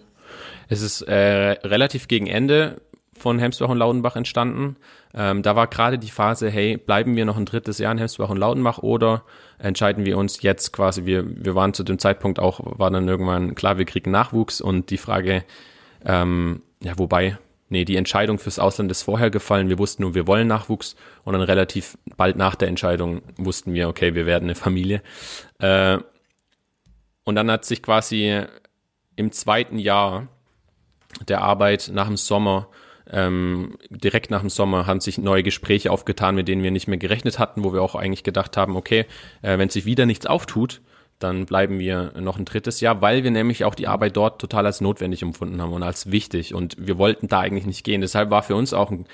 Es ist äh, relativ gegen Ende von Hemsbach und Laudenbach entstanden. Ähm, da war gerade die Phase, hey, bleiben wir noch ein drittes Jahr in Hemsbach und Laudenbach oder entscheiden wir uns jetzt quasi, wir, wir waren zu dem Zeitpunkt auch, war dann irgendwann klar, wir kriegen Nachwuchs und die Frage, ähm, ja, wobei, nee, die Entscheidung fürs Ausland ist vorher gefallen, wir wussten nur, wir wollen Nachwuchs und dann relativ bald nach der Entscheidung wussten wir, okay, wir werden eine Familie. Äh, und dann hat sich quasi im zweiten Jahr der Arbeit nach dem Sommer ähm, direkt nach dem Sommer haben sich neue Gespräche aufgetan, mit denen wir nicht mehr gerechnet hatten, wo wir auch eigentlich gedacht haben, okay, äh, wenn sich wieder nichts auftut, dann bleiben wir noch ein drittes Jahr, weil wir nämlich auch die Arbeit dort total als notwendig empfunden haben und als wichtig. Und wir wollten da eigentlich nicht gehen. Deshalb war für uns auch ein,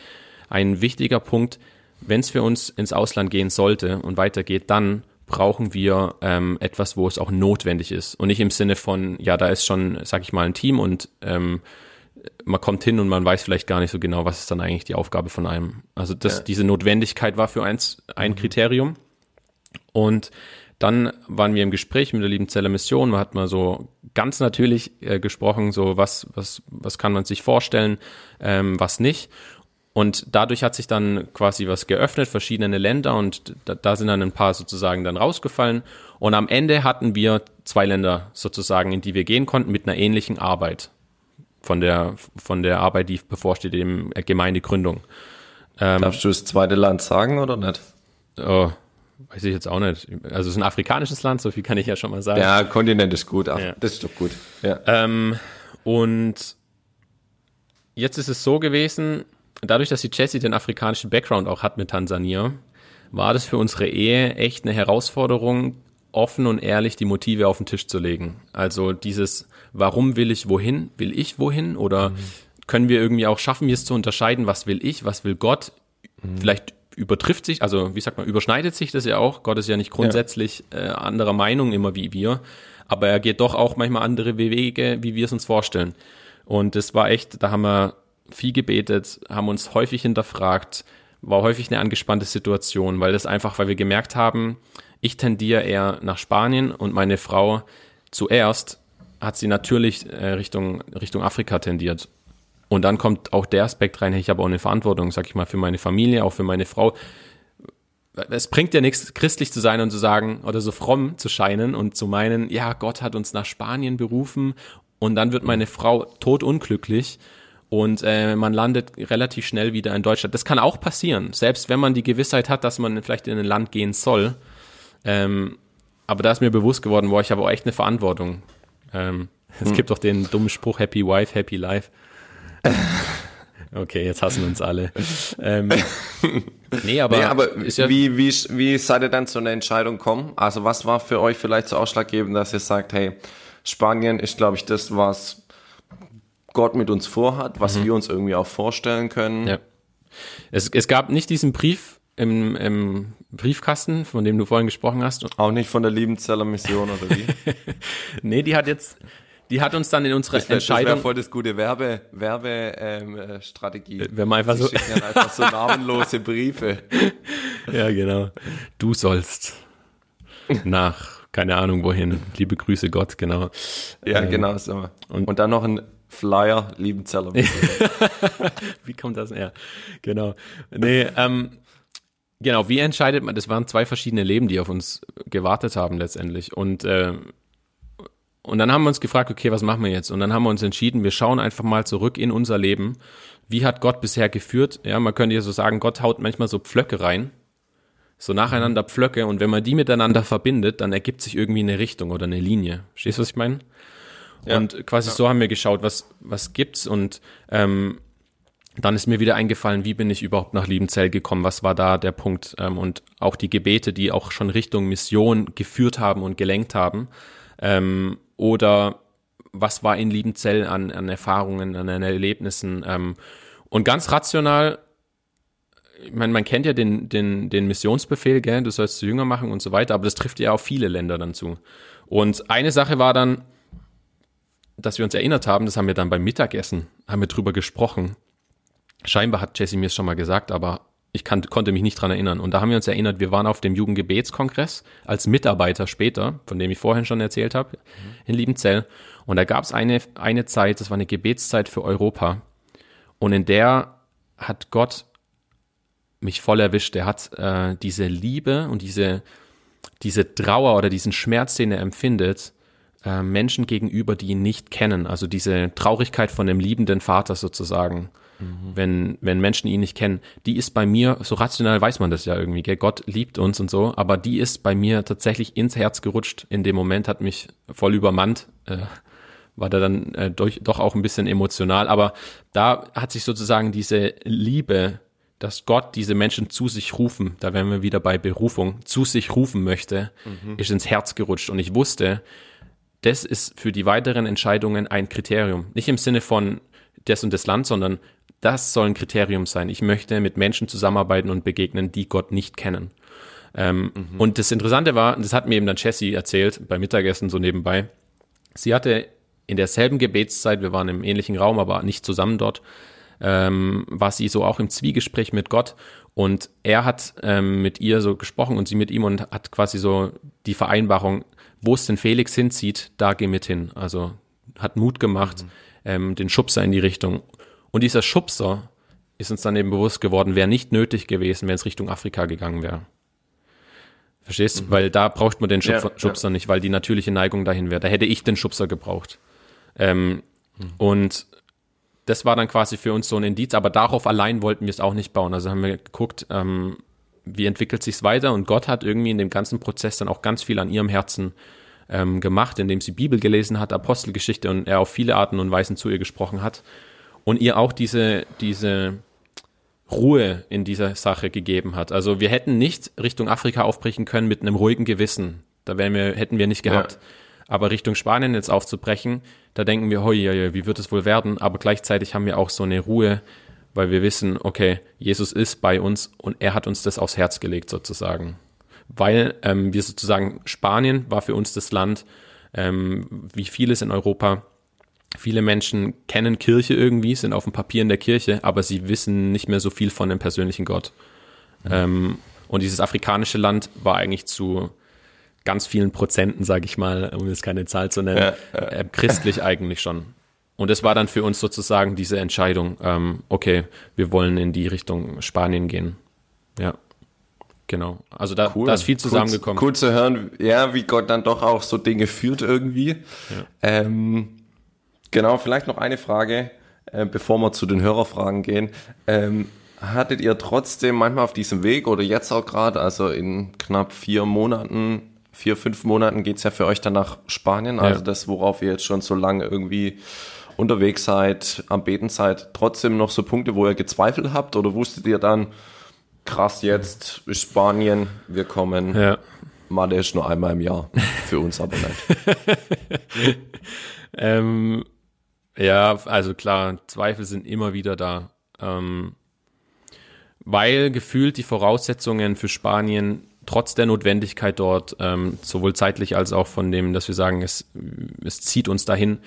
ein wichtiger Punkt, wenn es für uns ins Ausland gehen sollte und weitergeht, dann brauchen wir ähm, etwas, wo es auch notwendig ist. Und nicht im Sinne von, ja, da ist schon, sag ich mal, ein Team und ähm, man kommt hin und man weiß vielleicht gar nicht so genau, was ist dann eigentlich die Aufgabe von einem. Also das, ja. diese Notwendigkeit war für eins ein mhm. Kriterium. Und dann waren wir im Gespräch mit der lieben Zeller Mission. Man hat mal so ganz natürlich äh, gesprochen, so was, was, was kann man sich vorstellen, ähm, was nicht. Und dadurch hat sich dann quasi was geöffnet, verschiedene Länder und da, da sind dann ein paar sozusagen dann rausgefallen. Und am Ende hatten wir zwei Länder sozusagen, in die wir gehen konnten mit einer ähnlichen Arbeit von der, von der Arbeit, die bevorsteht, eben Gemeindegründung. Ähm, Darfst du das zweite Land sagen oder nicht? Oh, weiß ich jetzt auch nicht. Also es ist ein afrikanisches Land, so viel kann ich ja schon mal sagen. Ja, Kontinent ist gut, ja. das ist doch gut. Ja. Ähm, und jetzt ist es so gewesen, dadurch, dass die Jessie den afrikanischen Background auch hat mit Tansania, war das für unsere Ehe echt eine Herausforderung, offen und ehrlich die Motive auf den Tisch zu legen. Also dieses, warum will ich wohin? Will ich wohin? Oder mhm. können wir irgendwie auch schaffen, wir es zu unterscheiden, was will ich, was will Gott? Mhm. Vielleicht übertrifft sich, also wie sagt man, überschneidet sich das ja auch. Gott ist ja nicht grundsätzlich ja. Äh, anderer Meinung immer wie wir, aber er geht doch auch manchmal andere Wege, wie wir es uns vorstellen. Und das war echt, da haben wir viel gebetet, haben uns häufig hinterfragt, war häufig eine angespannte Situation, weil das einfach, weil wir gemerkt haben, ich tendiere eher nach Spanien und meine Frau zuerst hat sie natürlich äh, Richtung, Richtung Afrika tendiert. Und dann kommt auch der Aspekt rein, ich habe auch eine Verantwortung, sag ich mal, für meine Familie, auch für meine Frau. Es bringt ja nichts, christlich zu sein und zu sagen oder so fromm zu scheinen und zu meinen, ja, Gott hat uns nach Spanien berufen und dann wird meine Frau totunglücklich und äh, man landet relativ schnell wieder in Deutschland. Das kann auch passieren, selbst wenn man die Gewissheit hat, dass man vielleicht in ein Land gehen soll. Ähm, aber da ist mir bewusst geworden, boah, ich habe auch echt eine Verantwortung. Ähm, es hm. gibt doch den dummen Spruch, Happy Wife, Happy Life. Okay, jetzt hassen uns alle. ähm, nee, aber, nee, aber ja wie, wie, wie seid ihr dann zu einer Entscheidung kommen? Also was war für euch vielleicht so ausschlaggebend, dass ihr sagt, hey, Spanien ist, glaube ich, das, was Gott mit uns vorhat, was mhm. wir uns irgendwie auch vorstellen können. Ja. Es, es gab nicht diesen Brief im, im Briefkasten, von dem du vorhin gesprochen hast. Auch nicht von der Liebenzeller Mission oder wie? nee, die hat jetzt, die hat uns dann in unserer Das wäre Entscheidung. voll das gute Werbe, Werbe ähm, äh, Strategie. Wenn man einfach Sie so, schicken dann einfach so namenlose Briefe. ja genau, du sollst nach, keine Ahnung wohin, liebe Grüße Gott, genau. Ja, Ähm, genau so. und- Und, dann noch ein Flyer, Liebenzeller Mission. Wie kommt das her? Genau. Nee, ähm, genau, wie entscheidet man, das waren zwei verschiedene Leben, die auf uns gewartet haben letztendlich. Und, äh, und dann haben wir uns gefragt, okay, was machen wir jetzt? Und dann haben wir uns entschieden, wir schauen einfach mal zurück in unser Leben. Wie hat Gott bisher geführt? Ja, man könnte ja so sagen, Gott haut manchmal so Pflöcke rein. So nacheinander Pflöcke. Und wenn man die miteinander verbindet, dann ergibt sich irgendwie eine Richtung oder eine Linie. Verstehst du, was ich meine? Ja. Und quasi so haben wir geschaut, was, was gibt's und ähm, dann ist mir wieder eingefallen, wie bin ich überhaupt nach Liebenzell gekommen, was war da der Punkt? Ähm, und auch die Gebete, die auch schon Richtung Mission geführt haben und gelenkt haben. Ähm, oder was war in Liebenzell an, an Erfahrungen, an, an Erlebnissen? Ähm, und ganz rational ich meine, man kennt ja den, den, den Missionsbefehl, gell, du sollst zu Jünger machen und so weiter, aber das trifft ja auf viele Länder dann zu. Und eine Sache war dann, dass wir uns erinnert haben, das haben wir dann beim Mittagessen, haben wir drüber gesprochen. Scheinbar hat Jesse mir es schon mal gesagt, aber ich kann, konnte mich nicht dran erinnern. Und da haben wir uns erinnert, wir waren auf dem Jugendgebetskongress als Mitarbeiter später, von dem ich vorhin schon erzählt habe, in Liebenzell. Und da gab es eine, eine Zeit, das war eine Gebetszeit für Europa. Und in der hat Gott mich voll erwischt. Er hat äh, diese Liebe und diese, diese Trauer oder diesen Schmerz, den er empfindet, äh, Menschen gegenüber, die ihn nicht kennen. Also diese Traurigkeit von dem liebenden Vater sozusagen, wenn, wenn Menschen ihn nicht kennen, die ist bei mir, so rational weiß man das ja irgendwie, gell? Gott liebt uns und so, aber die ist bei mir tatsächlich ins Herz gerutscht. In dem Moment hat mich voll übermannt. Äh, war da dann äh, durch, doch auch ein bisschen emotional, aber da hat sich sozusagen diese Liebe, dass Gott diese Menschen zu sich rufen, da wären wir wieder bei Berufung, zu sich rufen möchte, ist ins Herz gerutscht. Und ich wusste, das ist für die weiteren Entscheidungen ein Kriterium. Nicht im Sinne von das und das Land, sondern das soll ein Kriterium sein. Ich möchte mit Menschen zusammenarbeiten und begegnen, die Gott nicht kennen. Ähm, Und das Interessante war, und das hat mir eben dann Jessie erzählt, beim Mittagessen so nebenbei, sie hatte in derselben Gebetszeit, wir waren im ähnlichen Raum, aber nicht zusammen dort, ähm, war sie so auch im Zwiegespräch mit Gott und er hat ähm, mit ihr so gesprochen und sie mit ihm und hat quasi so die Vereinbarung, wo es den Felix hinzieht, da geh mit hin. Also hat Mut gemacht, ähm, den Schubser in die Richtung. Und dieser Schubser ist uns dann eben bewusst geworden, wäre nicht nötig gewesen, wenn es Richtung Afrika gegangen wäre. Verstehst? Weil da braucht man den Schubser, Ja, ja. Schubser nicht, weil die natürliche Neigung dahin wäre. Da hätte ich den Schubser gebraucht. Ähm, Und das war dann quasi für uns so ein Indiz, aber darauf allein wollten wir es auch nicht bauen. Also haben wir geguckt, ähm, wie entwickelt sich's weiter und Gott hat irgendwie in dem ganzen Prozess dann auch ganz viel an ihrem Herzen ähm, gemacht, indem sie Bibel gelesen hat, Apostelgeschichte und er auf viele Arten und Weisen zu ihr gesprochen hat und ihr auch diese, diese Ruhe in dieser Sache gegeben hat. Also wir hätten nicht Richtung Afrika aufbrechen können mit einem ruhigen Gewissen. Da wären wir, hätten wir nicht gehabt. Aber Richtung Spanien jetzt aufzubrechen, da denken wir, hoi, hoi, wie wird es wohl werden? Aber gleichzeitig haben wir auch so eine Ruhe, weil wir wissen, okay, Jesus ist bei uns und er hat uns das aufs Herz gelegt sozusagen. Weil ähm, wir sozusagen, Spanien war für uns das Land, ähm, wie vieles in Europa, Viele Menschen kennen Kirche irgendwie, sind auf dem Papier in der Kirche, aber sie wissen nicht mehr so viel von dem persönlichen Gott. Ähm, und dieses afrikanische Land war eigentlich zu ganz vielen Prozenten, sage ich mal, um jetzt keine Zahl zu nennen, äh, christlich eigentlich schon. Und es war dann für uns sozusagen diese Entscheidung, ähm, okay, wir wollen in die Richtung Spanien gehen. Ja, genau. Also da, da ist viel zusammengekommen. Cool, cool zu hören, ja, wie Gott dann doch auch so Dinge führt irgendwie. Ähm, genau, vielleicht noch eine Frage, äh, bevor wir zu den Hörerfragen gehen. Ähm, hattet ihr trotzdem manchmal auf diesem Weg oder jetzt auch gerade, also in knapp vier Monaten, vier, fünf Monaten geht's ja für euch dann nach Spanien, also Ja. das, worauf ihr jetzt schon so lange irgendwie unterwegs seid, am Beten seid, trotzdem noch so Punkte, wo ihr gezweifelt habt oder wusstet ihr dann, krass, jetzt Spanien, wir kommen, Ja. Mathe ist nur einmal im Jahr, für uns aber nicht. Ähm, ja, also klar, Zweifel sind immer wieder da. Ähm, weil gefühlt die Voraussetzungen für Spanien trotz der Notwendigkeit dort, ähm, sowohl zeitlich als auch von dem, dass wir sagen, es, es zieht uns dahin,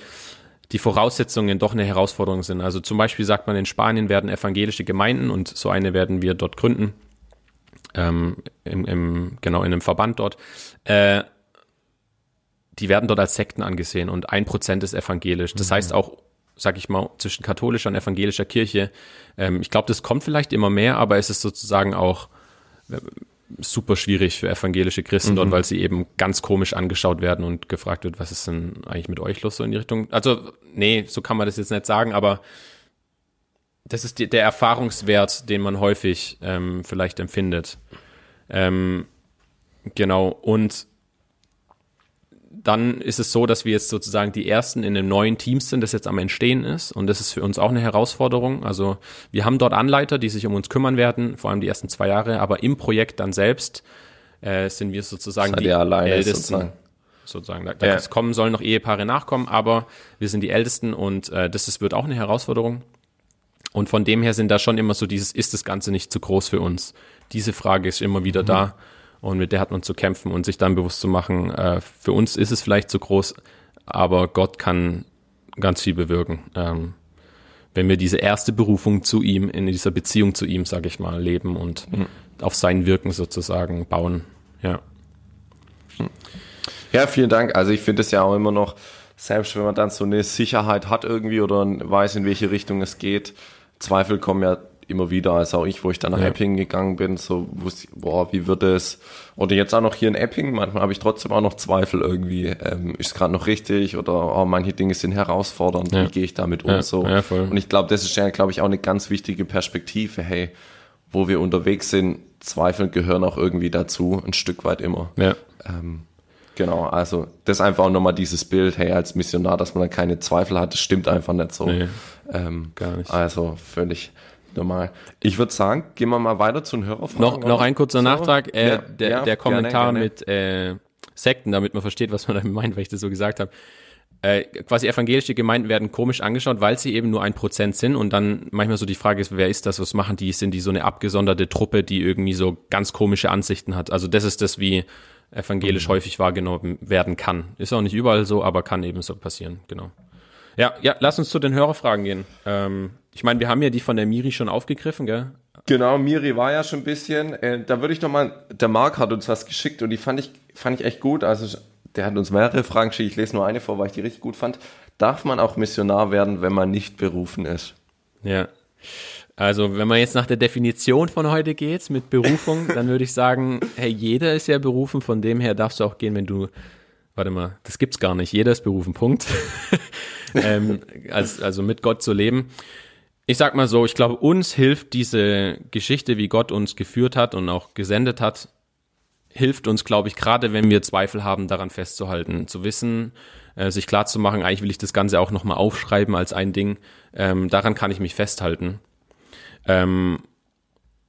die Voraussetzungen doch eine Herausforderung sind. Also zum Beispiel sagt man, in Spanien werden evangelische Gemeinden und so eine werden wir dort gründen, ähm, im, im, genau in einem Verband dort. Äh, die werden dort als Sekten angesehen und ein Prozent ist evangelisch. Das mhm. heißt auch, sag ich mal, zwischen katholischer und evangelischer Kirche. Ähm, ich glaube, das kommt vielleicht immer mehr, aber es ist sozusagen auch super schwierig für evangelische Christen mhm. dort, weil sie eben ganz komisch angeschaut werden und gefragt wird, was ist denn eigentlich mit euch los so in die Richtung? Also, nee, so kann man das jetzt nicht sagen, aber das ist die, der Erfahrungswert, den man häufig ähm, vielleicht empfindet. Ähm, genau, und dann ist es so, dass wir jetzt sozusagen die ersten in einem neuen Team sind, das jetzt am Entstehen ist. Und das ist für uns auch eine Herausforderung. Also wir haben dort Anleiter, die sich um uns kümmern werden, vor allem die ersten zwei Jahre. Aber im Projekt dann selbst äh, sind wir sozusagen die Ältesten. Sozusagen. sozusagen. Da, da ja. kommen sollen noch Ehepaare nachkommen, aber wir sind die Ältesten und äh, das ist, wird auch eine Herausforderung. Und von dem her sind da schon immer so dieses, ist das Ganze nicht zu groß für uns? Diese Frage ist immer wieder mhm. da. Und mit der hat man zu kämpfen und sich dann bewusst zu machen, äh, für uns ist es vielleicht zu groß, aber Gott kann ganz viel bewirken. Ähm, wenn wir diese erste Berufung zu ihm, in dieser Beziehung zu ihm, sage ich mal, leben und mhm. auf sein Wirken sozusagen bauen. Ja. Ja, vielen Dank. Also ich finde es ja auch immer noch, selbst wenn man dann so eine Sicherheit hat irgendwie oder weiß, in welche Richtung es geht, Zweifel kommen ja immer wieder, als auch ich, wo ich dann nach ja. Epping gegangen bin, so wusste ich, boah, wie wird es? Oder jetzt auch noch hier in Epping, manchmal habe ich trotzdem auch noch Zweifel irgendwie, ähm, ist es gerade noch richtig oder oh, manche Dinge sind herausfordernd, ja. wie gehe ich damit um ja. so? Und ich glaube, das ist ja, glaube ich, auch eine ganz wichtige Perspektive, hey, wo wir unterwegs sind, Zweifel gehören auch irgendwie dazu, ein Stück weit immer. Ja. Ähm, Genau, also das ist einfach auch nochmal dieses Bild, hey, als Missionar, dass man dann keine Zweifel hat, das stimmt einfach nicht so. Nee, ähm, gar nicht. Also völlig, normal. Ich würde sagen, gehen wir mal weiter zu den Hörerfragen. Noch, noch ein kurzer so? Nachtrag. Äh, ja, der, ja, der Kommentar gerne, gerne. mit äh, Sekten, damit man versteht, was man damit meint, weil ich das so gesagt habe. Äh, quasi evangelische Gemeinden werden komisch angeschaut, weil sie eben nur ein Prozent sind und dann manchmal so die Frage ist, wer ist das, was machen die, sind die so eine abgesonderte Truppe, die irgendwie so ganz komische Ansichten hat. Also das ist das, wie evangelisch mhm. häufig wahrgenommen werden kann. Ist auch nicht überall so, aber kann eben so passieren, genau. Ja, ja, lass uns zu den Hörerfragen gehen. Ähm, ich meine, wir haben ja die von der Miri schon aufgegriffen, gell? Genau, Miri war ja schon ein bisschen. Äh, da würde ich noch mal, der Marc hat uns was geschickt und die fand ich, fand ich echt gut. Also der hat uns mehrere Fragen geschickt. Ich lese nur eine vor, weil ich die richtig gut fand. Darf man auch Missionar werden, wenn man nicht berufen ist? Ja. Also, wenn man jetzt nach der Definition von heute geht mit Berufung, dann würde ich sagen, hey, jeder ist ja berufen, von dem her darfst du auch gehen, wenn du, warte mal, das gibt's gar nicht, jeder ist berufen, Punkt. ähm, als, also mit Gott zu leben ich sag mal so, ich glaube, uns hilft diese Geschichte, wie Gott uns geführt hat und auch gesendet hat, hilft uns, glaube ich, gerade wenn wir Zweifel haben, daran festzuhalten, zu wissen, äh, sich klar zu machen, eigentlich will ich das Ganze auch nochmal aufschreiben als ein Ding. Ähm, daran kann ich mich festhalten. Ähm,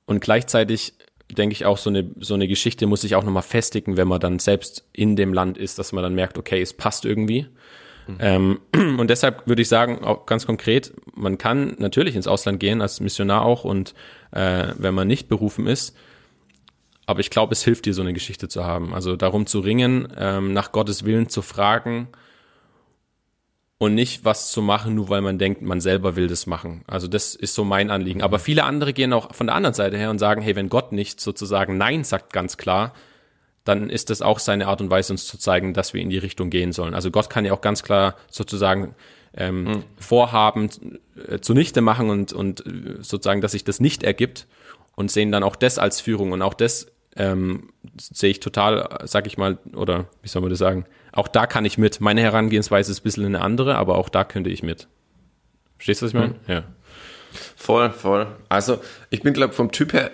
und gleichzeitig denke ich auch, so eine, so eine Geschichte muss sich auch nochmal festigen, wenn man dann selbst in dem Land ist, dass man dann merkt, okay, es passt irgendwie. Mhm. Ähm, und deshalb würde ich sagen, auch ganz konkret, man kann natürlich ins Ausland gehen, als Missionar auch, und äh, wenn man nicht berufen ist, aber ich glaube, es hilft dir, so eine Geschichte zu haben. Also darum zu ringen, ähm, nach Gottes Willen zu fragen und nicht was zu machen, nur weil man denkt, man selber will das machen. Also das ist so mein Anliegen. Aber viele andere gehen auch von der anderen Seite her und sagen, hey, wenn Gott nicht sozusagen Nein sagt ganz klar, dann ist das auch seine Art und Weise, uns zu zeigen, dass wir in die Richtung gehen sollen. Also Gott kann ja auch ganz klar sozusagen ähm, mhm. Vorhaben äh, zunichte machen und, und äh, sozusagen, dass sich das nicht ergibt und sehen dann auch das als Führung und auch das ähm, sehe ich total, sag ich mal, oder wie soll man das sagen, auch da kann ich mit. Meine Herangehensweise ist ein bisschen eine andere, aber auch da könnte ich mit. Verstehst du, was ich meine? Mhm. Ja. Voll, voll. Also ich bin, glaube vom Typ her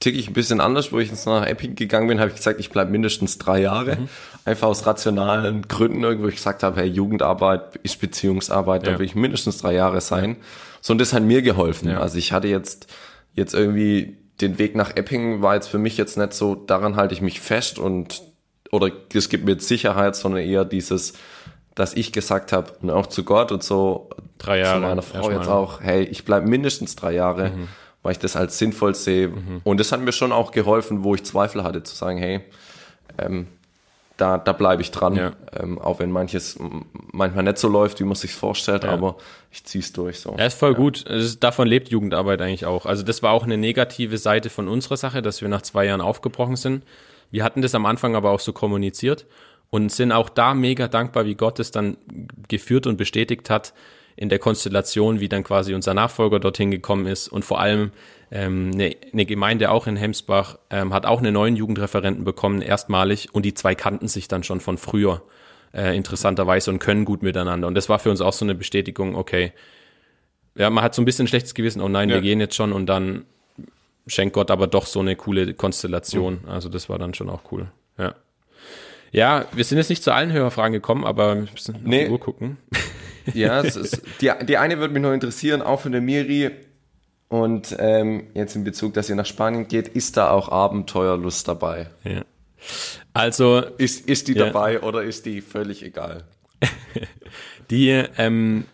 tick ich ein bisschen anders, wo ich jetzt nach Epic gegangen bin, habe ich gesagt, ich bleibe mindestens drei Jahre. Mhm. Einfach aus rationalen Gründen, irgendwo ich gesagt habe, hey, Jugendarbeit ist Beziehungsarbeit, ja. da will ich mindestens drei Jahre sein. So, und das hat mir geholfen. Ja. Also ich hatte jetzt, jetzt irgendwie den Weg nach Epping war jetzt für mich jetzt nicht so, daran halte ich mich fest und oder es gibt mir jetzt Sicherheit, sondern eher dieses, dass ich gesagt habe, und auch zu Gott und so, drei Jahre, zu meiner Frau jetzt auch, hey, ich bleibe mindestens drei Jahre. Mhm weil ich das als sinnvoll sehe. Mhm. Und das hat mir schon auch geholfen, wo ich Zweifel hatte, zu sagen, hey, ähm, da, da bleibe ich dran, Ja. ähm, auch wenn manches manchmal nicht so läuft, wie man sich vorstellt, aber ich zieh's durch so. Ja, ist voll gut. Das ist, davon lebt Jugendarbeit eigentlich auch. Also das war auch eine negative Seite von unserer Sache, dass wir nach zwei Jahren aufgebrochen sind. Wir hatten das am Anfang aber auch so kommuniziert und sind auch da mega dankbar, wie Gott es dann geführt und bestätigt hat in der Konstellation, wie dann quasi unser Nachfolger dorthin gekommen ist und vor allem ähm, eine, eine Gemeinde auch in Hemsbach ähm, hat auch einen neuen Jugendreferenten bekommen, erstmalig und die zwei kannten sich dann schon von früher äh, interessanterweise und können gut miteinander und das war für uns auch so eine Bestätigung, okay, ja, man hat so ein bisschen schlechtes Gewissen, oh nein, Ja. wir gehen jetzt schon und dann schenkt Gott aber doch so eine coole Konstellation. Also das war dann schon auch cool. Ja. Ja, wir sind jetzt nicht zu allen Hörerfragen gekommen, aber wir müssen auf Nee. die Uhr gucken. Ja, ist, die, die eine würde mich noch interessieren, auch von der Miri. Und ähm, jetzt in Bezug, dass ihr nach Spanien geht, ist da auch Abenteuerlust dabei? Ja. Also Ist, ist die Ja. dabei oder ist die völlig egal? die, ähm,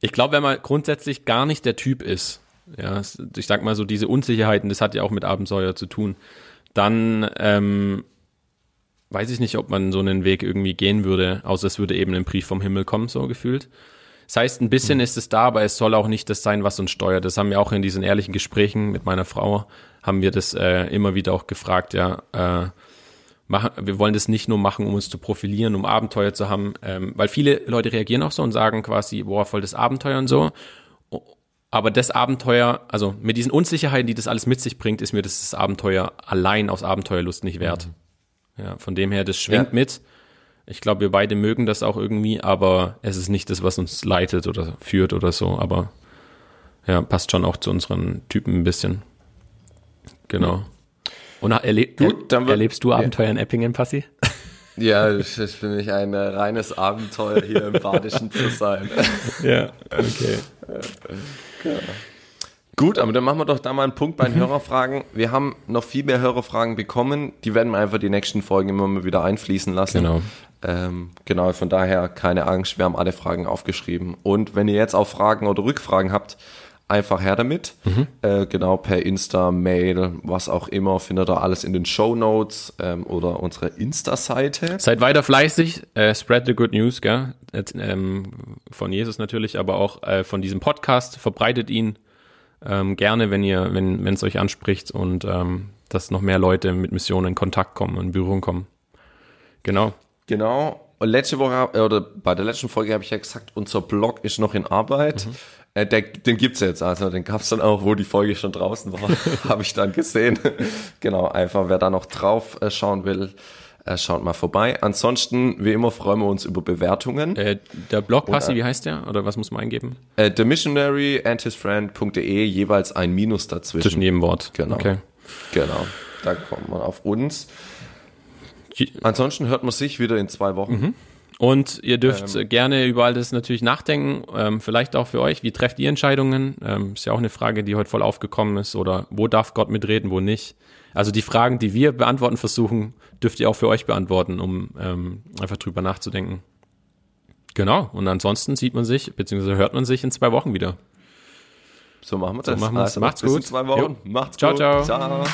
ich glaube, wenn man grundsätzlich gar nicht der Typ ist, ja, ich sag mal so diese Unsicherheiten, das hat ja auch mit Abenteuer zu tun, dann ähm, weiß ich nicht, ob man so einen Weg irgendwie gehen würde, außer es würde eben ein Brief vom Himmel kommen, so gefühlt. Das heißt, ein bisschen ist es da, aber es soll auch nicht das sein, was uns steuert. Das haben wir auch in diesen ehrlichen Gesprächen mit meiner Frau, haben wir das äh, immer wieder auch gefragt, ja, äh, machen, wir wollen das nicht nur machen, um uns zu profilieren, um Abenteuer zu haben, ähm, weil viele Leute reagieren auch so und sagen quasi, boah, voll das Abenteuer und so. Aber das Abenteuer, also mit diesen Unsicherheiten, die das alles mit sich bringt, ist mir das, das Abenteuer allein aus Abenteuerlust nicht wert. Ja, von dem her, das schwingt Ja. mit. Ich glaube, wir beide mögen das auch irgendwie, aber es ist nicht das, was uns leitet oder führt oder so. Aber ja, passt schon auch zu unseren Typen ein bisschen. Genau. Und erle Gut, wird- erlebst du Abenteuer in Eppingen, Passi? Ja, es ist für mich ein äh, reines Abenteuer, hier im Badischen zu sein. Ja, okay. Gut, aber dann machen wir doch da mal einen Punkt bei den Hörerfragen. Wir haben noch viel mehr Hörerfragen bekommen. Die werden wir einfach die nächsten Folgen immer mal wieder einfließen lassen. Genau. Ähm, genau, von daher keine Angst, wir haben alle Fragen aufgeschrieben. Und wenn ihr jetzt auch Fragen oder Rückfragen habt, einfach her damit. Äh, genau, per Insta, Mail, was auch immer, findet ihr alles in den Show Notes ähm, oder unserer Insta-Seite. Seid weiter fleißig, äh, spread the good news, gell? Jetzt, ähm, von Jesus natürlich, aber auch äh, von diesem Podcast. Verbreitet ihn ähm, gerne, wenn ihr, wenn es euch anspricht und ähm, dass noch mehr Leute mit Missionen in Kontakt kommen, in Berührung kommen. Genau. Genau. Und letzte Woche, äh, oder bei der letzten Folge habe ich ja gesagt, unser Blog ist noch in Arbeit. Äh, der, den gibt's jetzt, also den gab's dann auch, wo die Folge schon draußen war, habe ich dann gesehen. genau, einfach wer da noch drauf äh, schauen will, äh, schaut mal vorbei. Ansonsten, wie immer, freuen wir uns über Bewertungen. Äh, der Blog, Passi, wie heißt der? Oder was muss man eingeben? Äh, themissionary.hisfriend.de, jeweils ein Minus dazwischen. Zwischen jedem Wort. Genau. Okay. Genau. Da kommt man auf uns. Ansonsten hört man sich wieder in zwei Wochen. Und ihr dürft äh, gerne über all das natürlich nachdenken, ähm, vielleicht auch für euch. Wie trefft ihr Entscheidungen? Ähm, ist ja auch eine Frage, die heute voll aufgekommen ist. Oder wo darf Gott mitreden, wo nicht? Also die Fragen, die wir beantworten versuchen, dürft ihr auch für euch beantworten, um ähm, einfach drüber nachzudenken. Genau. Und ansonsten sieht man sich, beziehungsweise hört man sich in zwei Wochen wieder. So machen wir das. machen wir's. Also, Macht's bis in gut. zwei Wochen. Jo. Macht's Ciao, gut. ciao. ciao.